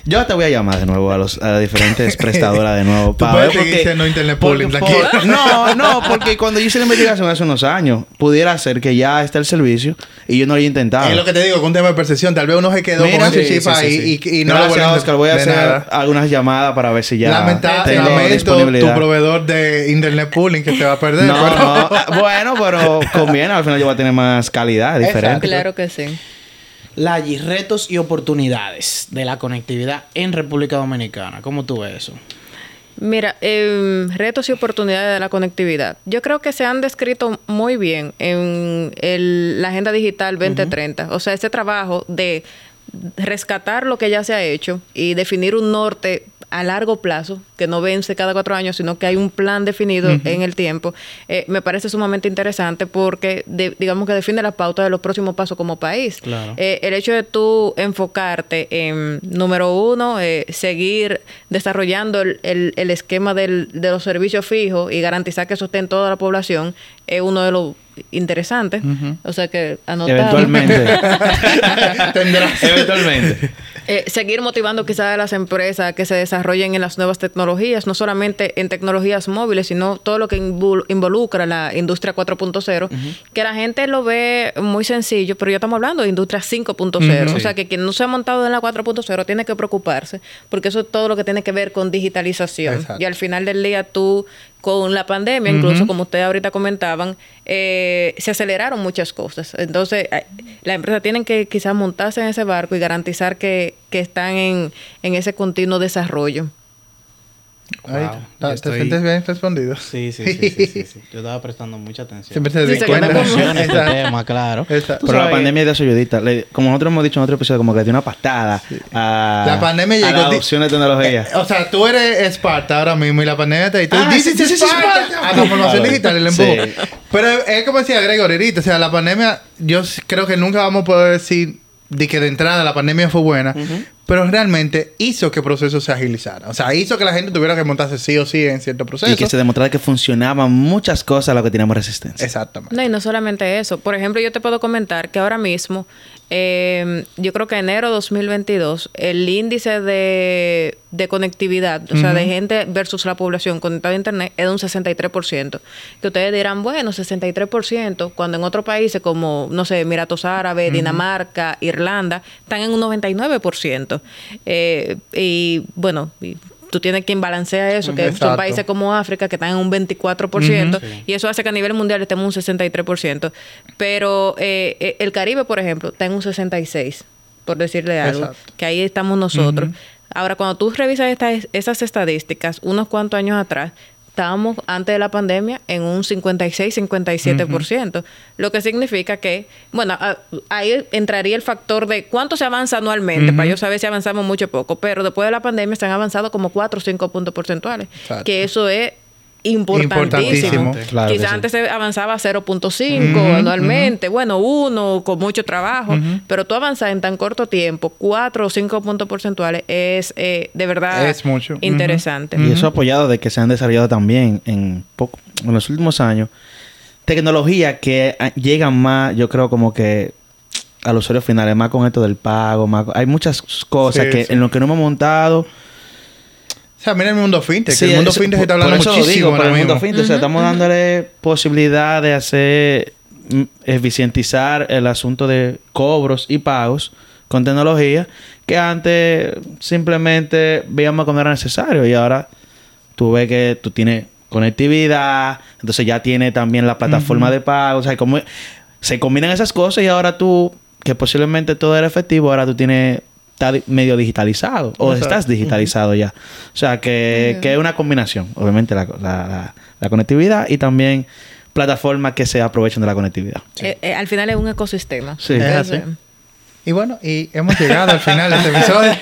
yo te voy a llamar de nuevo a los a diferentes prestadoras de nuevo. Para puedes ver porque- siendo internet porque- por- no, no, porque cuando yo hice la investigación hace unos años, pudiera ser que ya está el servicio y yo no lo he intentado. Es lo que te digo, con un tema de percepción. Tal vez uno se quedó Mira, con ese sí, chip sí, ahí sí, sí. Y, y no lo Gracias, vuelven Oscar. Voy a hacer nada. algunas llamadas para ver si ya Lamenta- tengo lamento disponibilidad. tu proveedor de internet pooling que te va a perder. No, pero- no. Bueno, pero conviene. Al final yo voy a tener más calidad, diferente. Claro que sí. Lagi, retos y oportunidades de la conectividad en República Dominicana. ¿Cómo tú ves eso? Mira, em, retos y oportunidades de la conectividad. Yo creo que se han descrito muy bien en el- la Agenda Digital 2030. O sea, ese trabajo de rescatar lo que ya se ha hecho y definir un norte a largo plazo, que no vence cada cuatro años, sino que hay un plan definido en el tiempo, eh, me parece sumamente interesante porque de- digamos que define la pauta de los próximos pasos como país. Claro. Eh, el hecho de tú enfocarte en, número uno, eh, seguir desarrollando el, el- el esquema del- de los servicios fijos y garantizar que eso esté en toda la población, es uno de los interesantes. O sea que anotar. Eventualmente. Tendrás. Eventualmente. Eh, seguir motivando quizás a las empresas a que se desarrollen en las nuevas tecnologías, no solamente en tecnologías móviles, sino todo lo que invol- involucra la industria 4.0, que la gente lo ve muy sencillo, pero ya estamos hablando de industria 5.0, o sea que quien no se ha montado en la 4.0 tiene que preocuparse, porque eso es todo lo que tiene que ver con digitalización. Exacto. Y al final del día tú, con la pandemia, incluso como ustedes ahorita comentaban, eh, se aceleraron muchas cosas. Entonces, eh, las empresas tienen que quizás montarse en ese barco y garantizar que, que están en, en ese continuo desarrollo. Ahí, Wow, ¿te- yo ¿Te estoy- sientes bien respondido? Sí, sí, sí, sí, sí, sí. Yo estaba prestando mucha atención. Siempre se Sí, di se cuenta. quedó Me emociona este tema, claro. Exacto. Pero la pandemia de eso ayudita. Le- como nosotros hemos dicho en otro episodio, como que le dio una pastada a La pandemia a la de tecnología. Eh, o sea, tú eres Esparta ahora mismo y la pandemia te dice, Ah, this sí, is this is Sparta. Sparta. A transformación digital, el Sí. empujo. Pero es como decía ahorita, o sea, la pandemia, yo creo que nunca vamos a poder decir de que de entrada la pandemia fue buena, pero realmente hizo que el proceso se agilizara. O sea, hizo que la gente tuviera que montarse sí o sí en cierto proceso. Y que se demostrara que funcionaban muchas cosas a lo que teníamos resistencia. Exactamente. No, y no solamente eso. Por ejemplo, yo te puedo comentar que ahora mismo, eh, yo creo que enero 2022, el índice de, de conectividad, o sea, de gente versus la población conectada a Internet, es de un 63%. Que ustedes dirán, bueno, 63%, cuando en otros países como, no sé, Emiratos Árabes, Dinamarca, Irlanda, están en un 99%. Eh, y bueno, y tú tienes quien balancea eso, que Exacto. son países como África que están en un 24%, y eso hace que a nivel mundial estemos en un 63%. Pero eh, eh, el Caribe, por ejemplo, está en un 66%, por decirle algo, Exacto. que ahí estamos nosotros. Ahora, cuando tú revisas estas, esas estadísticas, unos cuantos años atrás, estábamos antes de la pandemia en un 56-57%, lo que significa que, bueno, a- ahí entraría el factor de cuánto se avanza anualmente, para yo saber si avanzamos mucho o poco, pero después de la pandemia se han avanzado como 4 o 5 puntos porcentuales, Exacto. que eso es importantísimo. Importantísimo. Claro que Quizás sí. antes se avanzaba a 0.5 anualmente, bueno, uno con mucho trabajo, pero tú avanzas en tan corto tiempo, 4 o 5 puntos porcentuales, es eh, de verdad Es mucho. interesante. Y eso apoyado de que se han desarrollado también en, poco, en los últimos años tecnología que ah, llegan más, yo creo, como que al usuario final, más con esto del pago, más con- hay muchas cosas Sí, que sí. en lo que no hemos montado. O sea, mira el mundo fintech. Sí, el mundo eso- fintech se está hablando por eso lo muchísimo digo, por ahora el mundo fintech, o sea, estamos dándole posibilidad de hacer mm, eficientizar el asunto de cobros y pagos con tecnología que antes simplemente veíamos cuando era necesario. Y ahora tú ves que tú tienes conectividad, entonces ya tiene también la plataforma de pago, o sea, como se combinan esas cosas y ahora tú que posiblemente todo era efectivo, ahora tú tienes está medio digitalizado o Exacto. estás digitalizado ya. O sea, que, que es una combinación, obviamente la, la- la- la conectividad y también plataformas que se aprovechan de la conectividad. Eh, eh, al final es un ecosistema. Sí. Es así. Y bueno, y hemos llegado al final de este episodio.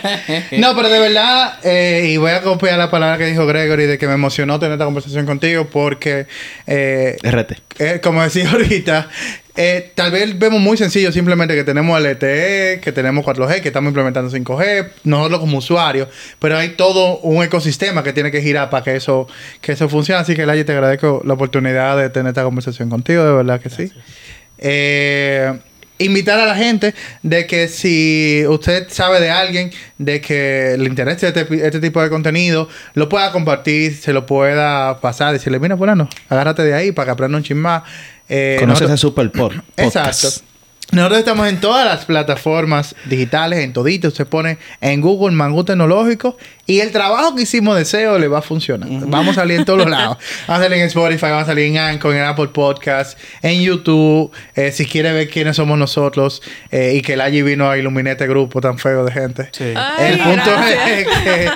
No, pero de verdad, eh, y voy a copiar la palabra que dijo Gregory de que me emocionó tener esta conversación contigo porque, eh, RT. eh, como decía ahorita, eh, tal vez vemos muy sencillo simplemente que tenemos LTE, que tenemos 4G, que estamos implementando 5G, nosotros como usuarios, pero hay todo un ecosistema que tiene que girar para que eso, que eso funcione. Así que, Laye, te agradezco la oportunidad de tener esta conversación contigo, de verdad que sí. Eh, invitar a la gente de que si usted sabe de alguien de que le interese este, este tipo de contenido, lo pueda compartir, se lo pueda pasar, decirle, mira, fulano, agárrate de ahí para que aprenda un chin más. Eh, Conoces nosotros- a Super Pod- Podcast. Exacto. Nosotros estamos en todas las plataformas digitales, en todito. Usted pone en Google Mangú Tecnológico y el trabajo que hicimos de SEO le va a funcionar. Vamos a salir en todos los lados. Vamos a salir en Spotify, vamos a salir en Anchor, en Apple Podcast, en YouTube. Eh, si quiere ver quiénes somos nosotros eh, y que el allí vino a iluminar este grupo tan feo de gente. Sí. Ay, el punto gracias. es que,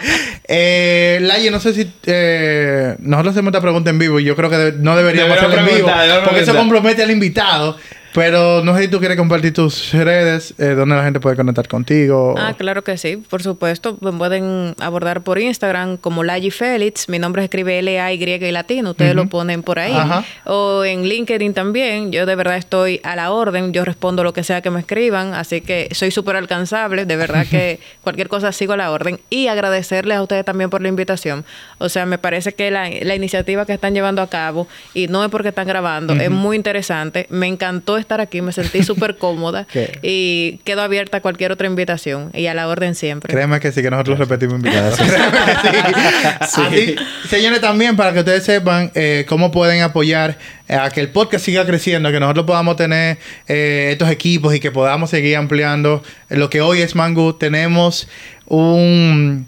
eh, Laye, no sé si eh, nosotros hacemos esta pregunta en vivo y yo creo que de- no deberíamos hacerla en vivo porque eso compromete al invitado. Pero no sé si tú quieres compartir tus redes, eh, donde la gente puede conectar contigo. Ah, claro que sí, por supuesto. Me pueden abordar por Instagram como Layi Félix. Mi nombre se escribe L-A-Y y latino. Ustedes lo ponen por ahí. Ajá. O en LinkedIn también. Yo de verdad estoy a la orden. Yo respondo lo que sea que me escriban. Así que soy súper alcanzable. De verdad que cualquier cosa sigo a la orden. Y agradecerles a ustedes también por la invitación. O sea, me parece que la, la iniciativa que están llevando a cabo, y no es porque están grabando, es muy interesante. Me encantó estar aquí. Me sentí súper cómoda. Y quedo abierta a cualquier otra invitación y a la orden siempre. Créeme que sí, que nosotros repetimos invitados. Créeme que sí. Así, señores, también para que ustedes sepan eh, cómo pueden apoyar eh, a que el podcast siga creciendo, que nosotros podamos tener eh, estos equipos y que podamos seguir ampliando lo que hoy es Mango. Tenemos un...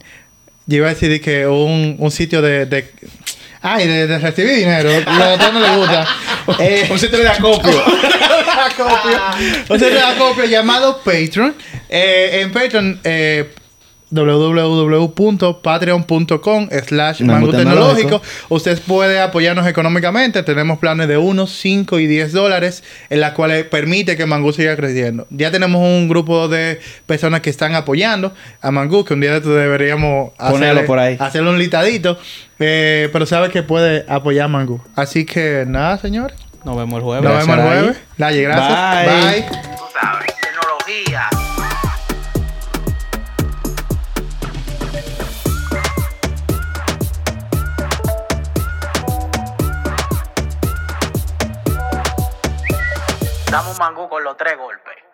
Yo iba a decir que un, un sitio de... de Ay, de, de recibir dinero. A otros no les gusta. Eh, Un sitio de acopio. Acopio. Sitio de acopio llamado Patreon. Eh, en Patreon, eh, www.patreon.com slash Mango tecnológico. Usted puede apoyarnos económicamente. Tenemos planes de 1, 5 y 10 dólares en las cuales permite que Mango siga creciendo. Ya tenemos un grupo de personas que están apoyando a Mango, que un día deberíamos Ponerlo por ahí. hacerle un listadito. Eh, pero sabe que puede apoyar a Mango. Así que nada, señores. Nos vemos el jueves. Nos vemos el jueves. Laye, gracias. Bye. Bye. Tú sabes, tecnología. Damos mangú con los tres golpes.